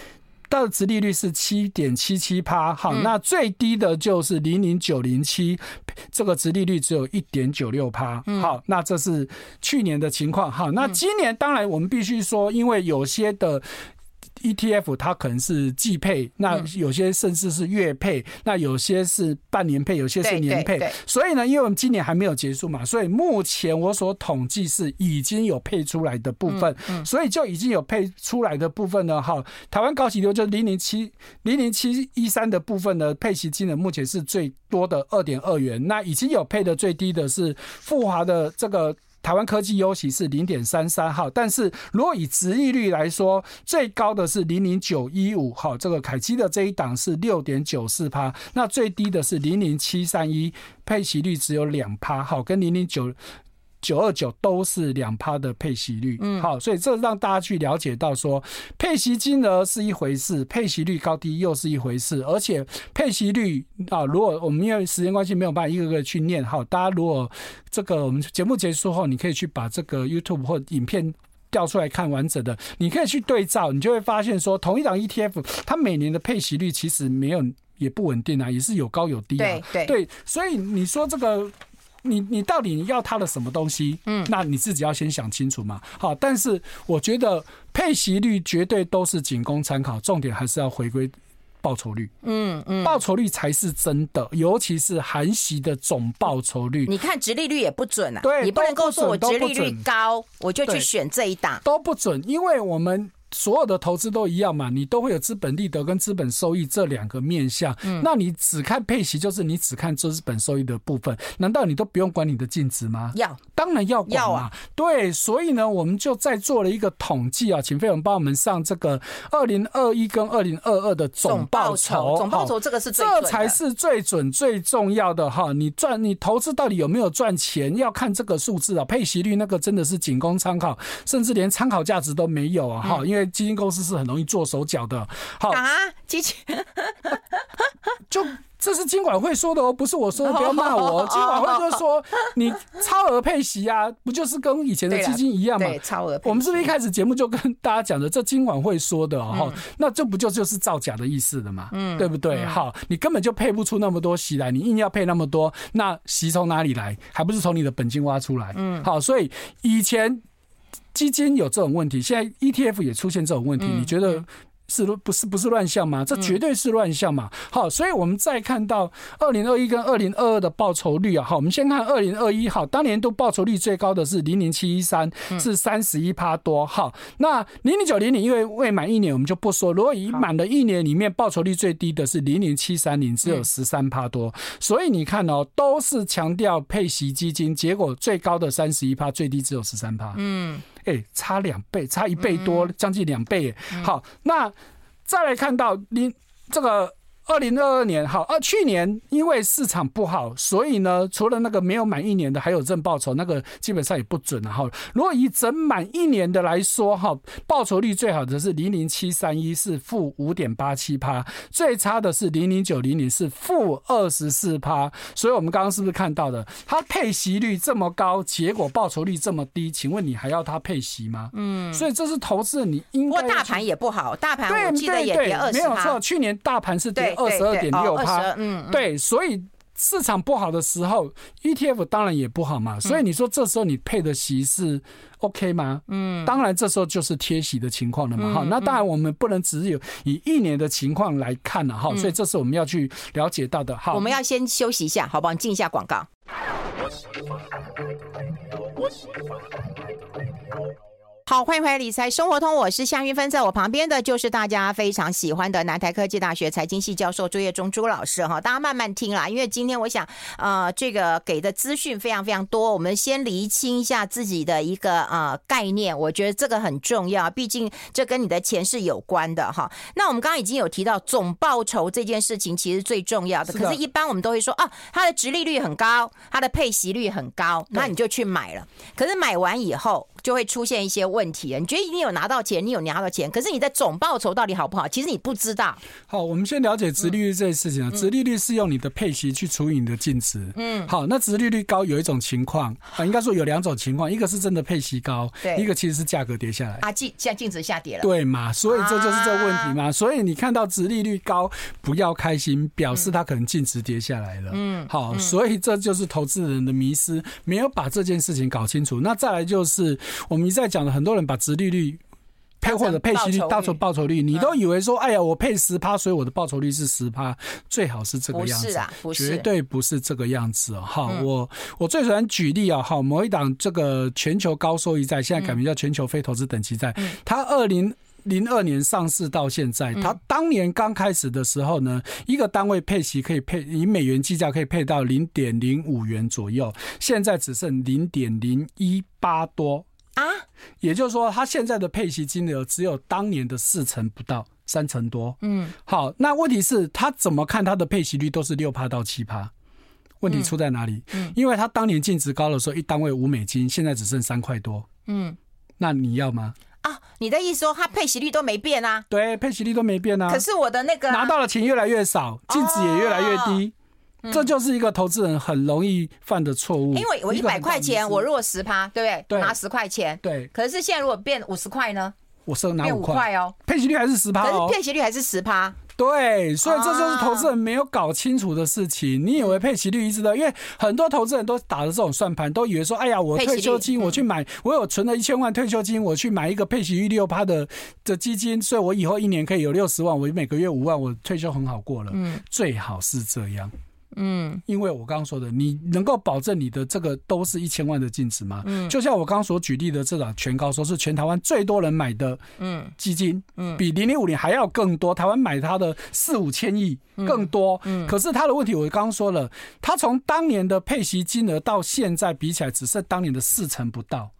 B: 它的殖利率是七点七七趴，好，那最低的就是零零九零七，这个殖利率只有一点九六趴，好，那这是去年的情况，好，那今年当然我们必须说，因为有些的。ETF 它可能是季配，那有些甚至是月配，那有些是半年配，有些是年配。所以呢，因为我们今年还没有结束嘛，所以目前我所统计是已经有配出来的部分，所以就已经有配出来的部分呢，哈，台湾高息流就零零七零零七一三的部分呢配息金额目前是最多的二点二元，那已经有配的最低的是富华的这个。台湾科技优息是零点三三号，但是如果以值利率来说，最高的是零零九一五号，这个凯基的这一档是六点九四趴，那最低的是零零七三一，配息率只有两趴，好，跟零零九。九二九都是两趴的配息率，嗯，好，所以这让大家去了解到说，配息金额是一回事，配息率高低又是一回事，而且配息率啊，如果我们因为时间关系没有办法一个个去念，好，大家如果这个我们节目结束后，你可以去把这个 YouTube 或影片调出来看完整的，你可以去对照，你就会发现说，同一档 ETF 它每年的配息率其实没有。也不稳定啊，也是有高有低啊。
A: 对对
B: 对，所以你说这个。你你到底你要他的什么东西？嗯，那你自己要先想清楚嘛。好，但是我觉得配息率绝对都是仅供参考，重点还是要回归报酬率。嗯嗯，报酬率才是真的，尤其是含息的总报酬率。
A: 你看直利率也不准啊，
B: 对，
A: 你不能够说我直利率高，我就去选这一档，
B: 都不准，因为我们。所有的投资都一样嘛，你都会有资本利得跟资本收益这两个面向。嗯，那你只看配息，就是你只看资本收益的部分，难道你都不用管你的净值吗？
A: 要，
B: 当然要管啊。对，所以呢，我们就在做了一个统计啊，请费勇帮我们上这个二零二一跟二零二二的总报酬。
A: 总报酬这个是最准的，
B: 这才是最准最重要的哈。你赚你投资到底有没有赚钱，要看这个数字啊。配息率那个真的是仅供参考，甚至连参考价值都没有啊哈，因为。基金公司是很容易做手脚的，好
A: 啊，基金
B: 就这是金管会说的哦，不是我说的，不要骂我。金管会就说，你超额配息啊，不就是跟以前的基金一样吗？
A: 对，超额。
B: 我们是不是一开始节目就跟大家讲的，这金管会说的哦，那这不就就是造假的意思的嘛？嗯，对不对？好，你根本就配不出那么多息来，你硬要配那么多，那息从哪里来？还不是从你的本金挖出来？嗯，好，所以以前。基金有这种问题，现在 ETF 也出现这种问题，你觉得？是不是不是乱象吗？这绝对是乱象嘛！好，所以我们再看到二零二一跟二零二二的报酬率啊，好，我们先看二零二一，好，当年度报酬率最高的是零零七一三，是三十一趴多，好，那零零九零零因为未满一年，我们就不说。如果已满了一年里面，报酬率最低的是零零七三零，只有十三趴多。所以你看哦，都是强调配息基金，结果最高的三十一趴，最低只有十三趴。嗯。哎、欸，差两倍，差一倍多，将近两倍。好，那再来看到您这个。二零二二年好，啊，去年因为市场不好，所以呢，除了那个没有满一年的还有正报酬，那个基本上也不准了哈。如果以整满一年的来说哈，报酬率最好的是零零七三一是负五点八七趴，最差的是零零九零零是负二十四趴。所以我们刚刚是不是看到的，它配息率这么高，结果报酬率这么低？请问你还要它配息吗？嗯，所以这是投资你应该。
A: 不过大盘也不好，大盘我记得也跌二十趴。
B: 没有错，去年大盘是跌。二十二点六趴，嗯，对，所以市场不好的时候，ETF 当然也不好嘛。所以你说这时候你配的息是 OK 吗？嗯，当然这时候就是贴息的情况了嘛。哈，那当然我们不能只有以一年的情况来看了哈。所以这是我们要去了解到的。哈，
A: 我们要先休息一下，好不好？进一下广告。好，欢迎回来理财生活通，我是夏云芬，在我旁边的就是大家非常喜欢的南台科技大学财经系教授朱业忠朱老师哈，大家慢慢听啦，因为今天我想，呃，这个给的资讯非常非常多，我们先厘清一下自己的一个呃概念，我觉得这个很重要，毕竟这跟你的钱是有关的哈。那我们刚刚已经有提到总报酬这件事情，其实最重要的，可是一般我们都会说啊，它的殖利率很高，它的配息率很高，那你就去买了，可是买完以后就会出现一些问题，你觉得你有拿到钱，你有拿到钱，可是你的总报酬到底好不好？其实你不知道。好，
B: 我们先了解殖利率这件事情啊。殖利率是用你的配息去除以你的净值。嗯，好，那殖利率高有一种情况啊，应该说有两种情况，一个是真的配息高，对，一个其实是价格跌下来
A: 啊，净现在净值下跌了，
B: 对嘛？所以这就是这个问题嘛。所以你看到殖利率高，不要开心，表示它可能净值跌下来了。嗯，好，所以这就是投资人的迷失，没有把这件事情搞清楚。那再来就是我们一再讲的，很多人把殖利率配或者配息率当成报酬率，你都以为说，哎呀，我配十趴，所以我的报酬率是十趴，最好是这个样子，绝对不是这个样子哦。好，我我最喜欢举例啊，哈，某一档这个全球高收益债，现在改名叫全球非投资等级债，它二零零二年上市到现在，它当年刚开始的时候呢，一个单位配息可以配以美元计价，可以配到零点零五元左右，现在只剩零点零一八多。啊，也就是说，他现在的配息金额只有当年的四成不到，三成多。嗯，好，那问题是，他怎么看他的配息率都是六趴到七趴？问题出在哪里？嗯，因为他当年净值高的时候，一单位五美金，现在只剩三块多。嗯，那你要吗？
A: 啊，你的意思说，他配息率都没变啊？
B: 对，配息率都没变啊。
A: 可是我的那个
B: 拿到的钱越来越少，净值也越来越低。这就是一个投资人很容易犯的错误。因为
A: 我一百块钱，我如果十趴，对不对？对，拿十块钱。
B: 对。
A: 可是现在如果变五十块呢？
B: 我是拿五块哦。配息率还是十趴哦。
A: 可是配息率还是十趴。
B: 对，所以这就是投资人没有搞清楚的事情。你以为配息率一直的，因为很多投资人都打着这种算盘，都以为说，哎呀，我退休金我去买，我有存了一千万退休金，我去买一个配息率六趴的的基金，所以我以后一年可以有六十万，我每个月五万，我退休很好过了。嗯，最好是这样。嗯，因为我刚刚说的，你能够保证你的这个都是一千万的净值吗？嗯，就像我刚刚所举例的这档全高，说是全台湾最多人买的嗯。基金，嗯，比零零五零还要更多，台湾买它的四五千亿更多，嗯，可是它的问题我刚刚说了，它从当年的配息金额到现在比起来，只剩当年的四成不到，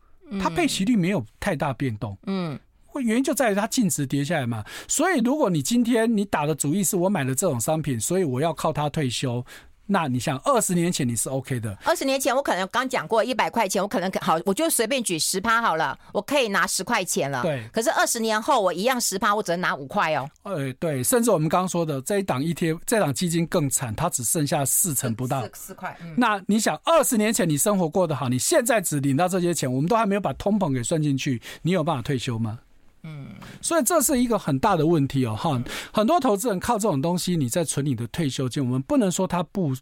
B: 它配息率没有太大变动，嗯，原因就在于它净值跌下来嘛，所以如果你今天你打的主意是我买了这种商品，所以我要靠它退休。那你想，二十年前你是 OK 的。
A: 二十年前我可能刚讲过一百块钱，我可能好，我就随便举十趴好了，我可以拿十块钱了。
B: 对。
A: 可是二十年后我一样十趴，我只能拿五块哦。
B: 哎，对，甚至我们刚刚说的这一档 ETF，这档基金更惨，它只剩下四成不到。
A: 四四块。嗯。
B: 那你想，二十年前你生活过得好，你现在只领到这些钱，我们都还没有把通膨给算进去，你有办法退休吗？嗯，所以这是一个很大的问题哦，哈，很多投资人靠这种东西，你在存你的退休金，我们不能说它不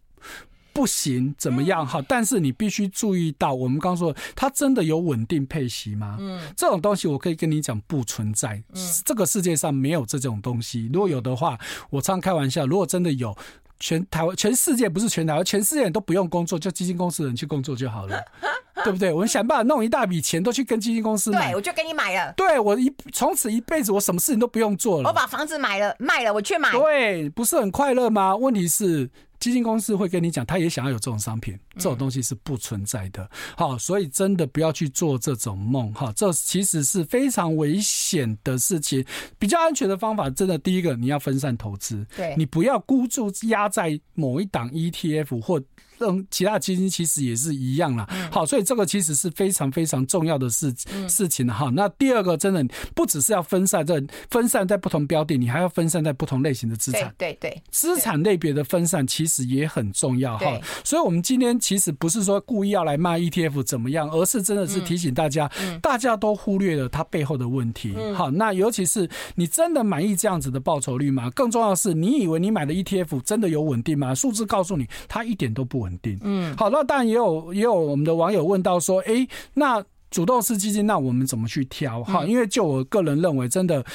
B: 不行怎么样哈，但是你必须注意到，我们刚说它真的有稳定配息吗？嗯，这种东西我可以跟你讲不存在，这个世界上没有这种东西，如果有的话，我常开玩笑，如果真的有。全台湾、全世界不是全台湾，全世界人都不用工作，就基金公司的人去工作就好了，对不对？我们想办法弄一大笔钱，都去跟基金公司买，
A: 对，我就给你买了。
B: 对，我一从此一辈子，我什么事情都不用做了。
A: 我把房子买了，卖了，我去买。
B: 对，不是很快乐吗？问题是。基金公司会跟你讲，他也想要有这种商品，这种东西是不存在的。好，所以真的不要去做这种梦哈，这其实是非常危险的事情。比较安全的方法，真的第一个你要分散投资，
A: 对，
B: 你不要孤注压在某一档 ETF 或。嗯，其他基金其实也是一样啦。好，所以这个其实是非常非常重要的事事情哈。那第二个，真的不只是要分散在分散在不同标的，你还要分散在不同类型的资产。
A: 对对，
B: 资产类别的分散其实也很重要哈。所以，我们今天其实不是说故意要来骂 ETF 怎么样，而是真的是提醒大家，大家都忽略了它背后的问题。好，那尤其是你真的满意这样子的报酬率吗？更重要的是，你以为你买的 ETF 真的有稳定吗？数字告诉你，它一点都不稳定。嗯，好，那当然也有也有我们的网友问到说，哎、欸，那主动式基金，那我们怎么去挑？哈，因为就我个人认为，真的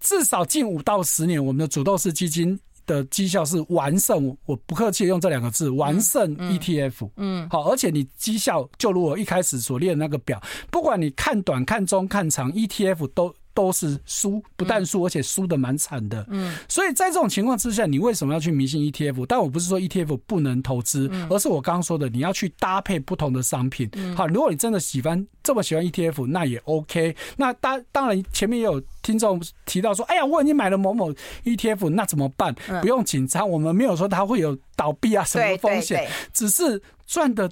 B: 至少近五到十年，我们的主动式基金的绩效是完胜，我不客气用这两个字，完胜 ETF。嗯，好，而且你绩效就如我一开始所列的那个表，不管你看短、看中、看长，ETF 都。都是输，不但输，而且输的蛮惨的。嗯，所以在这种情况之下，你为什么要去迷信 ETF？但我不是说 ETF 不能投资，而是我刚刚说的，你要去搭配不同的商品。好，如果你真的喜欢这么喜欢 ETF，那也 OK。那当当然，前面也有听众提到说：“哎呀，我已经买了某某 ETF，那怎么办？”不用紧张，我们没有说它会有倒闭啊什么风险，只是赚的。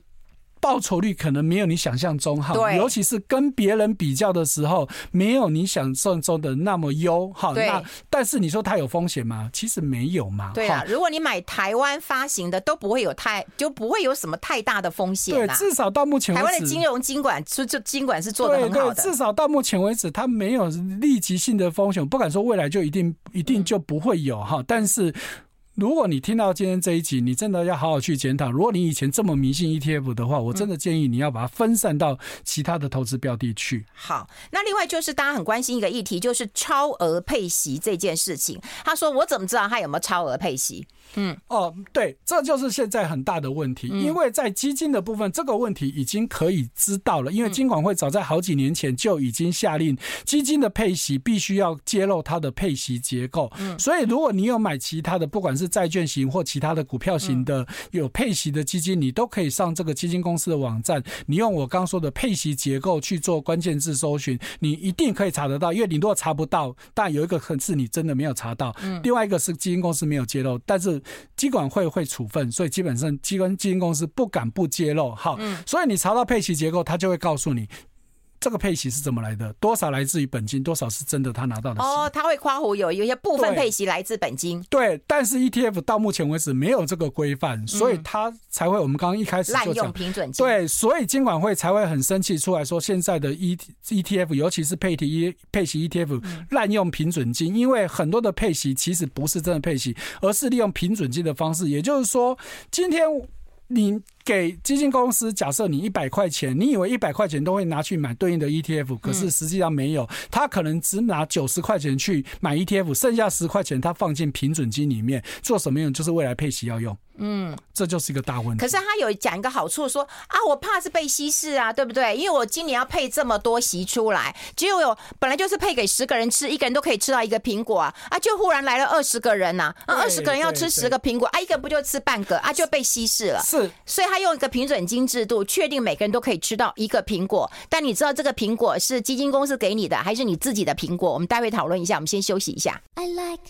B: 报酬率可能没有你想象中好，尤其是跟别人比较的时候，没有你想象中的那么优哈。那但是你说它有风险吗？其实没有嘛。
A: 对啊，如果你买台湾发行的，都不会有太就不会有什么太大的风险。
B: 对，至少到目前为止，
A: 台湾的金融监管就就金管是做的很好的。
B: 对，至少到目前为止，它没有立即性的风险。不敢说未来就一定一定就不会有哈，但是。如果你听到今天这一集，你真的要好好去检讨。如果你以前这么迷信 ETF 的话，我真的建议你要把它分散到其他的投资标的去。
A: 好，那另外就是大家很关心一个议题，就是超额配息这件事情。他说：“我怎么知道他有没有超额配息？”嗯，
B: 哦，对，这就是现在很大的问题，因为在基金的部分，这个问题已经可以知道了，因为金管会早在好几年前就已经下令，基金的配息必须要揭露它的配息结构。嗯，所以如果你有买其他的，不管是债券型或其他的股票型的有配息的基金，你都可以上这个基金公司的网站，你用我刚说的配息结构去做关键字搜寻，你一定可以查得到。因为你如果查不到，但有一个可能是你真的没有查到，另外一个是基金公司没有揭露，但是金管会会处分，所以基本上基金基金公司不敢不揭露。好，所以你查到配息结构，他就会告诉你。这个配息是怎么来的？多少来自于本金，多少是真的他拿到的？
A: 哦，他会夸胡有有一些部分配息来自本金。
B: 对，但是 ETF 到目前为止没有这个规范，所以他才会我们刚刚一开始
A: 滥用平准金。
B: 对，所以金管会才会很生气出来说，现在的 E ETF，尤其是配息配息 ETF 滥用平准金，因为很多的配息其实不是真的配息，而是利用平准金的方式。也就是说，今天你。给基金公司，假设你一百块钱，你以为一百块钱都会拿去买对应的 ETF，可是实际上没有，他可能只拿九十块钱去买 ETF，剩下十块钱他放进平准金里面，做什么用？就是未来配息要用。嗯，这就是一个大问题。
A: 可是他有讲一个好处说，说啊，我怕是被稀释啊，对不对？因为我今年要配这么多息出来，结果有本来就是配给十个人吃，一个人都可以吃到一个苹果啊，啊，就忽然来了二十个人呐，啊，二十个人要吃十个苹果，啊，一个不就吃半个啊，就被稀释了。
B: 是，
A: 所以他。用一个平准金制度，确定每个人都可以吃到一个苹果，但你知道这个苹果是基金公司给你的，还是你自己的苹果？我们待会讨论一下。我们先休息一下。I like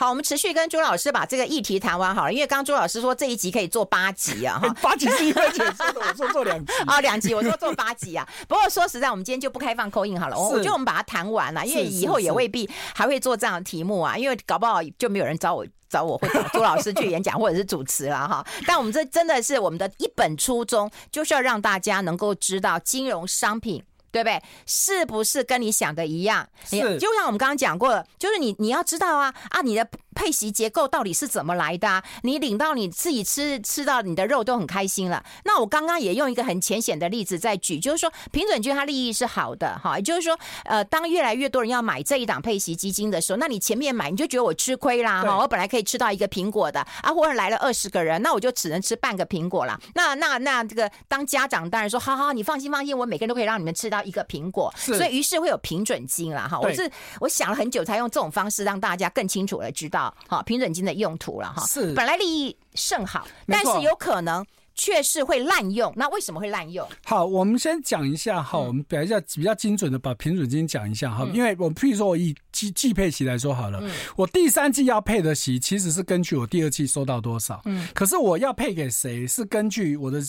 A: 好，我们持续跟朱老师把这个议题谈完好了，因为刚刚朱老师说这一集可以做八集啊，哈，
B: 八集是一块钱说的，我说做两集
A: 啊，两集我说做八集啊。不过说实在，我们今天就不开放 call in 好了，我觉得我们把它谈完了，因为以后也未必还会做这样的题目啊，因为搞不好就没有人找我找我会找朱老师去演讲或者是主持了哈。但我们这真的是我们的一本初衷，就是要让大家能够知道金融商品。对不对？是不是跟你想的一样？是，就像我们刚刚讲过了，就是你你要知道啊啊，你的配息结构到底是怎么来的啊？你领到你自己吃吃到你的肉都很开心了。那我刚刚也用一个很浅显的例子在举，就是说平准金它利益是好的哈，也就是说呃，当越来越多人要买这一档配息基金的时候，那你前面买你就觉得我吃亏啦哈，我本来可以吃到一个苹果的啊，忽然来了二十个人，那我就只能吃半个苹果了。那那那这个当家长当然说好好，你放心放心，我每个人都可以让你们吃到。一个苹果，所以于是会有平准金了哈。我是我想了很久，才用这种方式让大家更清楚的知道哈平准金的用途了哈。是本来利益甚好，但是有可能确实会滥用。那为什么会滥用？
B: 好，我们先讲一下哈，我们比较比较精准的把平准金讲一下哈。因为我譬如说我以季季配息来说好了，我第三季要配的息其实是根据我第二季收到多少，嗯，可是我要配给谁是根据我的。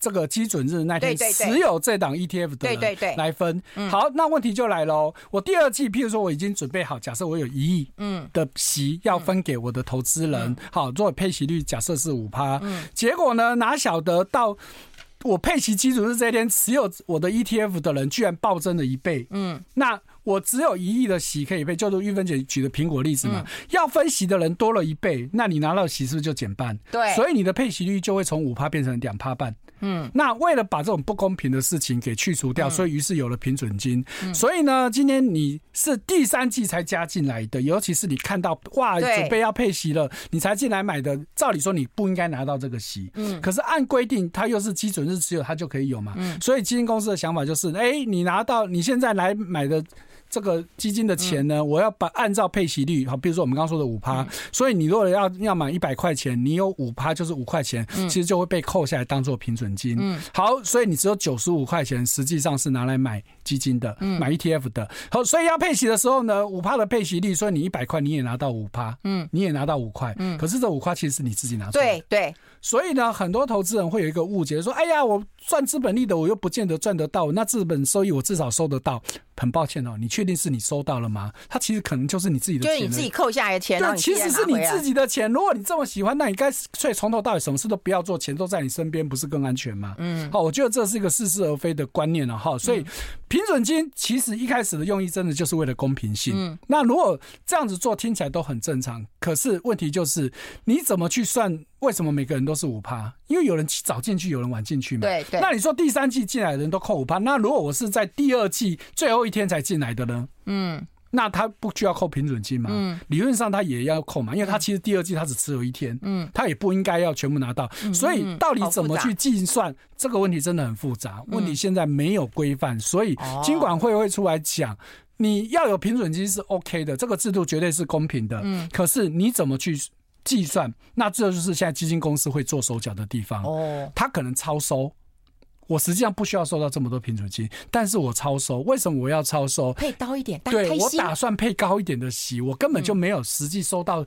B: 这个基准日那天持有这档 ETF 的人来分。好，那问题就来喽。我第二季，譬如说我已经准备好，假设我有一亿嗯的息要分给我的投资人，好，做配息率假设是五趴。结果呢，哪晓得到我配息基准日这天持有我的 ETF 的人居然暴增了一倍。嗯，那我只有一亿的息可以配，就是玉芬姐举的苹果例子嘛，要分息的人多了一倍，那你拿到息是不是就减半？对，所以你的配息率就会从五趴变成两趴半。嗯，那为了把这种不公平的事情给去除掉，所以于是有了平准金。所以呢，今天你是第三季才加进来的，尤其是你看到哇，准备要配息了，你才进来买的，照理说你不应该拿到这个息。嗯，可是按规定，它又是基准日持有，它就可以有嘛。嗯，所以基金公司的想法就是，哎，你拿到你现在来买的。这个基金的钱呢，我要把按照配息率，好，比如说我们刚刚说的五趴，所以你如果要要买一百块钱，你有五趴就是五块钱，其实就会被扣下来当做平准金。好，所以你只有九十五块钱，实际上是拿来买基金的，买 ETF 的。好，所以要配息的时候呢，五趴的配息率，所以你一百块你也拿到五趴，嗯，你也拿到五块，嗯，可是这五块其实是你自己拿出来的。对对。所以呢，很多投资人会有一个误解，说：“哎呀，我赚资本利的，我又不见得赚得到，那资本收益我至少收得到。”很抱歉哦，你确定是你收到了吗？他其实可能就是你自己的钱，
A: 就是你自己扣下来的钱。
B: 对，其实是你自己的钱。如果你这么喜欢，那你该所以从头到尾什么事都不要做，钱都在你身边，不是更安全吗？嗯，好，我觉得这是一个似是而非的观念了哈。所以平准金其实一开始的用意真的就是为了公平性。嗯，那如果这样子做听起来都很正常，可是问题就是你怎么去算？为什么每个人都是五趴？因为有人早进去，有人晚进去嘛。对对。那你说第三季进来的人都扣五趴，那如果我是在第二季最后一天才进来的呢？嗯，那他不需要扣平准金吗？嗯，理论上他也要扣嘛，因为他其实第二季他只持有一天，嗯，他也不应该要全部拿到。所以到底怎么去计算这个问题真的很复杂。问题现在没有规范，所以金管会会出来讲，你要有平准金是 OK 的，这个制度绝对是公平的。嗯，可是你怎么去？计算，那这就是现在基金公司会做手脚的地方。哦，他可能超收，我实际上不需要收到这么多平准金，但是我超收，为什么我要超收？
A: 配高一点，
B: 对，我打算配高一点的息，我根本就没有实际收到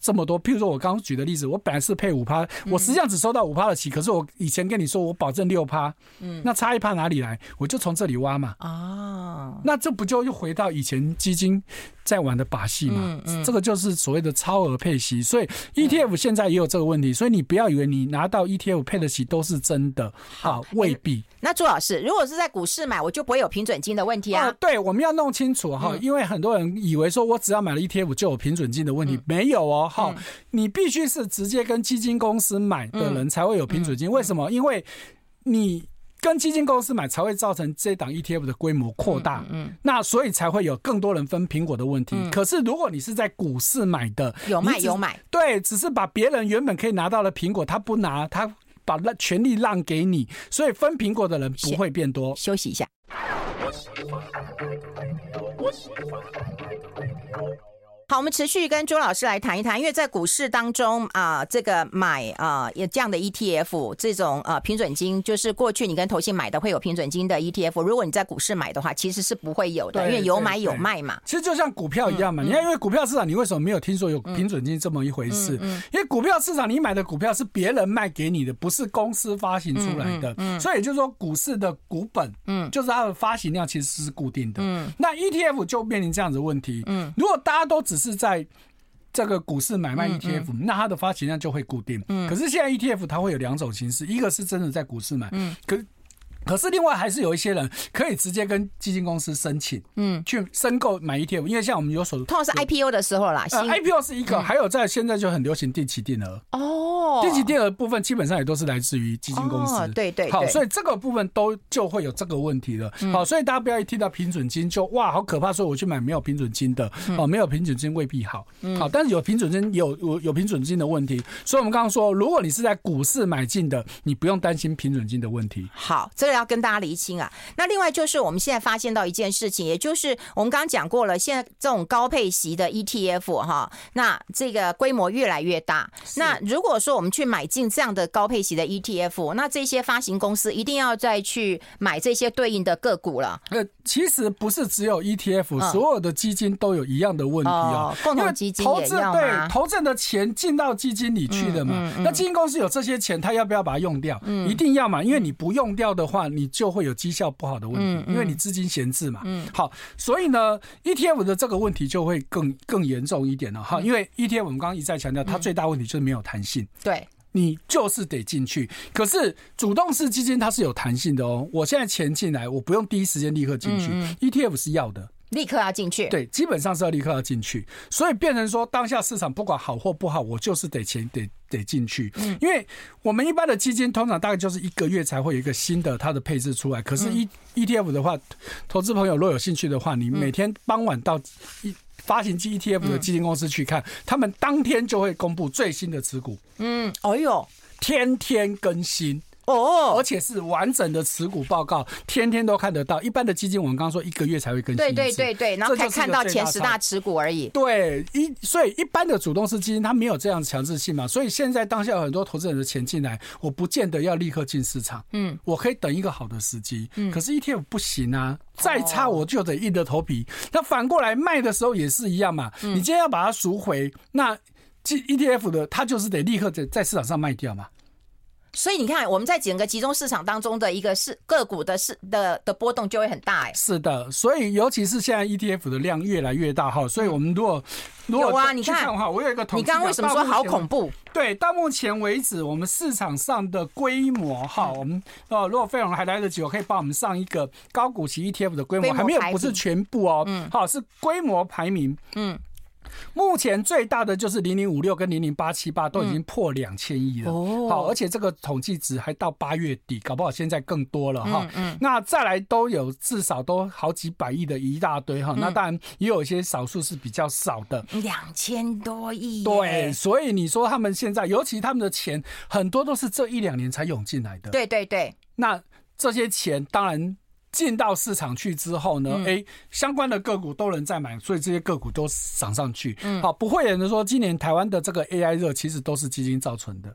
B: 这么多，譬如说我刚刚举的例子，我本来是配五趴，我实际上只收到五趴的息，可是我以前跟你说我保证六趴，嗯，那差一趴哪里来？我就从这里挖嘛。啊，那这不就又回到以前基金在玩的把戏嘛？这个就是所谓的超额配息。所以 ETF 现在也有这个问题，所以你不要以为你拿到 ETF 配的息都是真的，好，未必。
A: 那朱老师，如果是在股市买，我就不会有平准金的问题啊？
B: 啊对，我们要弄清楚哈，因为很多人以为说我只要买了 ETF 就有平准金的问题，嗯、没有哦，哈、嗯，你必须是直接跟基金公司买的人才会有平准金。嗯、为什么？因为你跟基金公司买才会造成这档 ETF 的规模扩大，嗯，嗯那所以才会有更多人分苹果的问题。嗯、可是如果你是在股市买的，
A: 有卖有买，
B: 对，只是把别人原本可以拿到的苹果，他不拿，他。把那权利让给你，所以分苹果的人不会变多。
A: 休息一下。好，我们持续跟朱老师来谈一谈，因为在股市当中啊、呃，这个买啊，有、呃、这样的 ETF，这种呃平准金，就是过去你跟投信买的会有平准金的 ETF，如果你在股市买的话，其实是不会有的，因为有买有卖嘛。
B: 其实就像股票一样嘛，嗯、你看，因为股票市场，你为什么没有听说有平准金这么一回事？嗯因为股票市场，你买的股票是别人卖给你的，不是公司发行出来的，嗯所以也就是说，股市的股本，嗯，就是它的发行量其实是固定的。嗯，那 ETF 就面临这样子的问题。嗯，如果大家都只是在这个股市买卖 ETF，嗯嗯、那它的发行量就会固定。嗯，可是现在 ETF 它会有两种形式，一个是真的在股市买，嗯，可。可是另外还是有一些人可以直接跟基金公司申请，嗯，去申购买 ETF，因为像我们有所
A: 通常是 IPO 的时候啦，
B: 呃，IPO 是一个，还有在现在就很流行定期定额。哦，定期定额部分基本上也都是来自于基金公司，
A: 对对，
B: 好，所以这个部分都就会有这个问题了，好，所以大家不要一听到平准金就哇好可怕，说我去买没有平准金的，哦，没有平准金未必好，好，但是有平准金有有有平准金的问题，所以我们刚刚说，如果你是在股市买进的，你不用担心平准金的问题，
A: 好，这个要跟大家厘清。啊，那另外就是我们现在发现到一件事情，也就是我们刚刚讲过了，现在这种高配息的 ETF 哈，那这个规模越来越大。那如果说我们去买进这样的高配息的 ETF，那这些发行公司一定要再去买这些对应的个股了。
B: 呃，其实不是只有 ETF，、嗯、所有的基金都有一样的问题啊。
A: 共同基金也要
B: 对投资的钱进到基金里去的嘛？那基金公司有这些钱，他要不要把它用掉？嗯、一定要嘛，因为你不用掉的话，你就会有。绩效不好的问题，因为你资金闲置嘛。嗯，好，所以呢，ETF 的这个问题就会更更严重一点了哈。因为 ETF 我们刚刚一再强调，它最大问题就是没有弹性。
A: 对，
B: 你就是得进去。可是主动式基金它是有弹性的哦。我现在钱进来，我不用第一时间立刻进去。ETF 是要的。
A: 立刻要进去，
B: 对，基本上是要立刻要进去，所以变成说，当下市场不管好或不好，我就是得钱得得进去，嗯，因为我们一般的基金通常大概就是一个月才会有一个新的它的配置出来，可是 E ETF 的话，投资朋友若有兴趣的话，你每天傍晚到一发行基 ETF 的基金公司去看，他们当天就会公布最新的持股，
A: 嗯，哎呦，
B: 天天更新。哦，而且是完整的持股报告，天天都看得到。一般的基金，我们刚刚说一个月才会更新一次。
A: 对对对对，然后才看到前十大持股而已。
B: 对，一所以一般的主动式基金它没有这样强制性嘛，所以现在当下有很多投资人的钱进来，我不见得要立刻进市场。嗯，我可以等一个好的时机。嗯，可是 ETF 不行啊，再差我就得硬着头皮。那反过来卖的时候也是一样嘛，你今天要把它赎回，那 ETF 的它就是得立刻在在市场上卖掉嘛。
A: 所以你看，我们在整个集中市场当中的一个是个股的市的的波动就会很大哎。
B: 是的，所以尤其是现在 ETF 的量越来越大哈，所以我们如果如果
A: 有啊，你看哈，
B: 我有一个统计，
A: 你刚刚为什么说好恐怖？
B: 对，到目前为止，我们市场上的规模哈，我们哦，如果费用还来得及，我可以帮我们上一个高股息 ETF 的规模，还没有不是全部哦，嗯，好，是规模排名，嗯。目前最大的就是零零五六跟零零八七八都已经破两千亿了，好，而且这个统计值还到八月底，搞不好现在更多了哈。那再来都有至少都好几百亿的一大堆哈。那当然也有一些少数是比较少的，
A: 两千多亿。
B: 对，所以你说他们现在，尤其他们的钱很多都是这一两年才涌进来的。
A: 对对对，
B: 那这些钱当然。进到市场去之后呢，哎、嗯，相关的个股都能再买，所以这些个股都涨上去。嗯，好，不会有人说今年台湾的这个 AI 热其实都是基金造成的。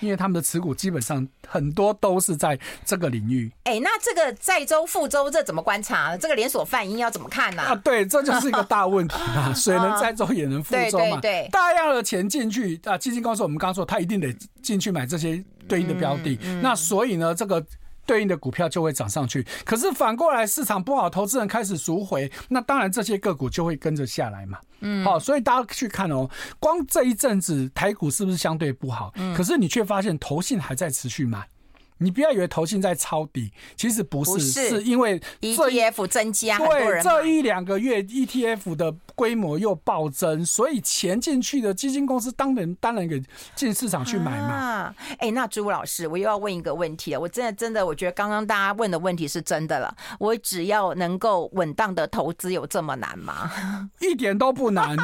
B: 因为他们的持股基本上很多都是在这个领域。
A: 哎，那这个载舟覆舟这怎么观察？这个连锁反应要怎么看呢？
B: 啊，对，这就是一个大问题啊。水能载舟也能覆舟嘛。对，大量的钱进去啊，基金公司我们刚刚说，他一定得进去买这些对应的标的。那所以呢，这个。对应的股票就会涨上去，可是反过来市场不好，投资人开始赎回，那当然这些个股就会跟着下来嘛。嗯，好，所以大家去看哦，光这一阵子台股是不是相对不好？嗯，可是你却发现投信还在持续买。你不要以为投信在抄底，其实不是，不是是因为
A: ETF 增加，
B: 对，这一两个月 ETF 的规模又暴增，所以钱进去的基金公司当然当然给进市场去买嘛。
A: 哎、啊，那朱老师，我又要问一个问题了。我真的真的，我觉得刚刚大家问的问题是真的了。我只要能够稳当的投资，有这么难吗？
B: 一点都不难，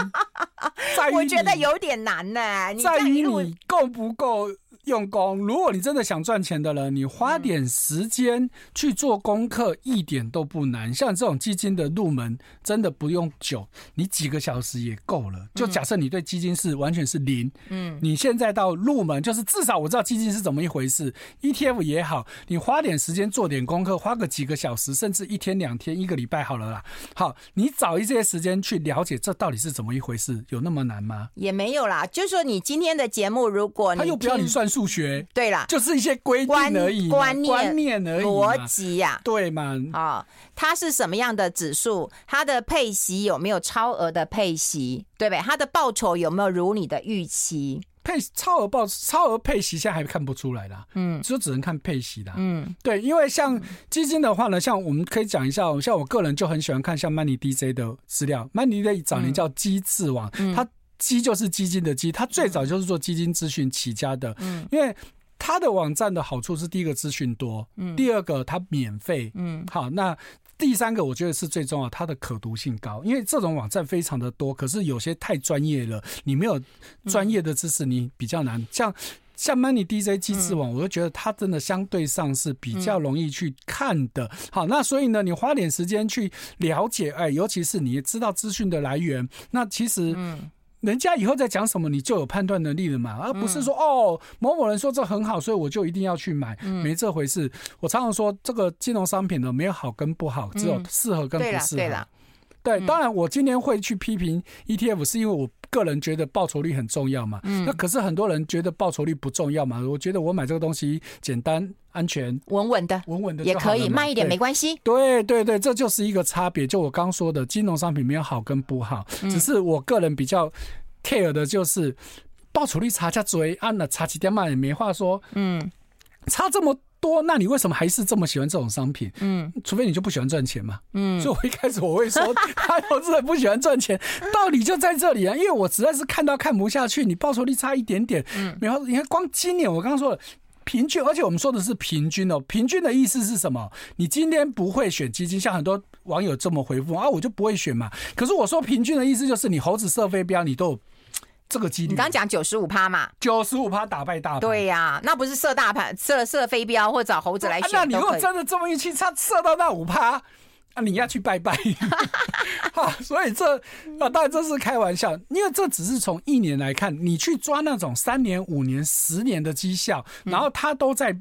A: 我觉得有点难呢、欸。
B: 在于你够不够。用功，如果你真的想赚钱的人，你花点时间去做功课，一点都不难。像这种基金的入门，真的不用久，你几个小时也够了。就假设你对基金是完全是零，嗯，你现在到入门，就是至少我知道基金是怎么一回事，ETF 也好，你花点时间做点功课，花个几个小时，甚至一天两天、一个礼拜好了啦。好，你找一些时间去了解这到底是怎么一回事，有那么难吗？
A: 也没有啦，就是说你今天的节目，如果你
B: 他又不要你算。数学
A: 对啦，
B: 就是一些规定而已，观念观念而已，
A: 逻辑呀，
B: 对嘛？
A: 啊，它是什么样的指数？它的配息有没有超额的配息？对不对？它的报酬有没有如你的预期？
B: 配超额报超额配息现在还看不出来啦，嗯，就只能看配息啦，嗯，对，因为像基金的话呢，像我们可以讲一下，像我个人就很喜欢看像 Money DJ 的资料，Money DJ 早年叫机智网，它。基就是基金的基，它最早就是做基金资讯起家的。嗯，因为它的网站的好处是，第一个资讯多，嗯，第二个它免费，嗯，好，那第三个我觉得是最重要，它的可读性高。因为这种网站非常的多，可是有些太专业了，你没有专业的知识，你比较难。像像 Money DJ 机制网，我就觉得它真的相对上是比较容易去看的。好，那所以呢，你花点时间去了解，哎，尤其是你知道资讯的来源，那其实，嗯。人家以后在讲什么，你就有判断能力了嘛，而不是说哦，某某人说这很好，所以我就一定要去买，没这回事。我常常说，这个金融商品呢，没有好跟不好，只有适合跟不适合。对当然我今天会去批评 ETF，是因为我个人觉得报酬率很重要嘛。嗯那可是很多人觉得报酬率不重要嘛？我觉得我买这个东西简单。安全
A: 稳稳的，稳稳的也可以慢一点没关系。
B: 对对对，这就是一个差别。就我刚说的，金融商品没有好跟不好，只是我个人比较 care 的就是报酬率差价追，按了差几点嘛也没话说。嗯，差这么多，那你为什么还是这么喜欢这种商品？嗯，除非你就不喜欢赚钱嘛。嗯，所以我一开始我会说，他投资人不喜欢赚钱，道理就在这里啊。因为我实在是看到看不下去，你报酬率差一点点，嗯，然后，你看光今年我刚刚说了。平均，而且我们说的是平均哦。平均的意思是什么？你今天不会选基金，像很多网友这么回复啊，我就不会选嘛。可是我说平均的意思就是，你猴子射飞镖，你都有这个几率。
A: 你刚讲九十五趴嘛？
B: 九十五趴打败大盘。
A: 对呀、啊，那不是射大盘，射射飞镖或者找猴子来选、啊。
B: 那你如果真的这么运气，他射到那五趴。啊，你要去拜拜，哈，所以这啊，当然这是开玩笑，因为这只是从一年来看，你去抓那种三年、五年、十年的绩效，然后它都在。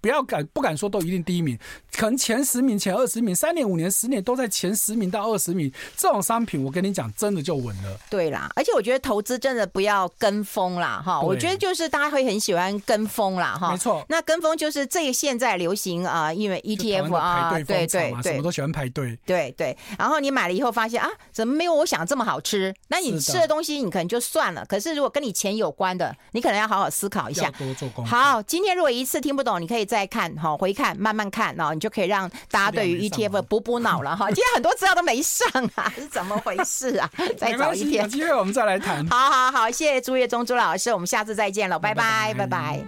B: 不要敢不敢说都一定第一名，可能前十名、前二十名，三年、五年、十年都在前十名到二十名，这种商品我跟你讲，真的就稳了。
A: 对啦，而且我觉得投资真的不要跟风啦，哈，我觉得就是大家会很喜欢跟风啦，哈，没错。那跟风就是这现在流行啊，因为 ETF 啊，对对对，
B: 什么都喜欢排队，
A: 对对。然后你买了以后发现啊，怎么没有我想的这么好吃？那你吃的东西你可能就算了，可是如果跟你钱有关的，你可能要好好思考一下。
B: 多做功。
A: 好，今天如果一次听不懂，你可以。再看哈，回看慢慢看，然后你就可以让大家对于 ETF 补补脑了哈。今天很多资料都没上啊，是怎么回事啊？再找一天，
B: 有机会我们再来谈。
A: 好好好，谢谢朱月忠朱老师，我们下次再见了，拜拜拜拜。拜拜。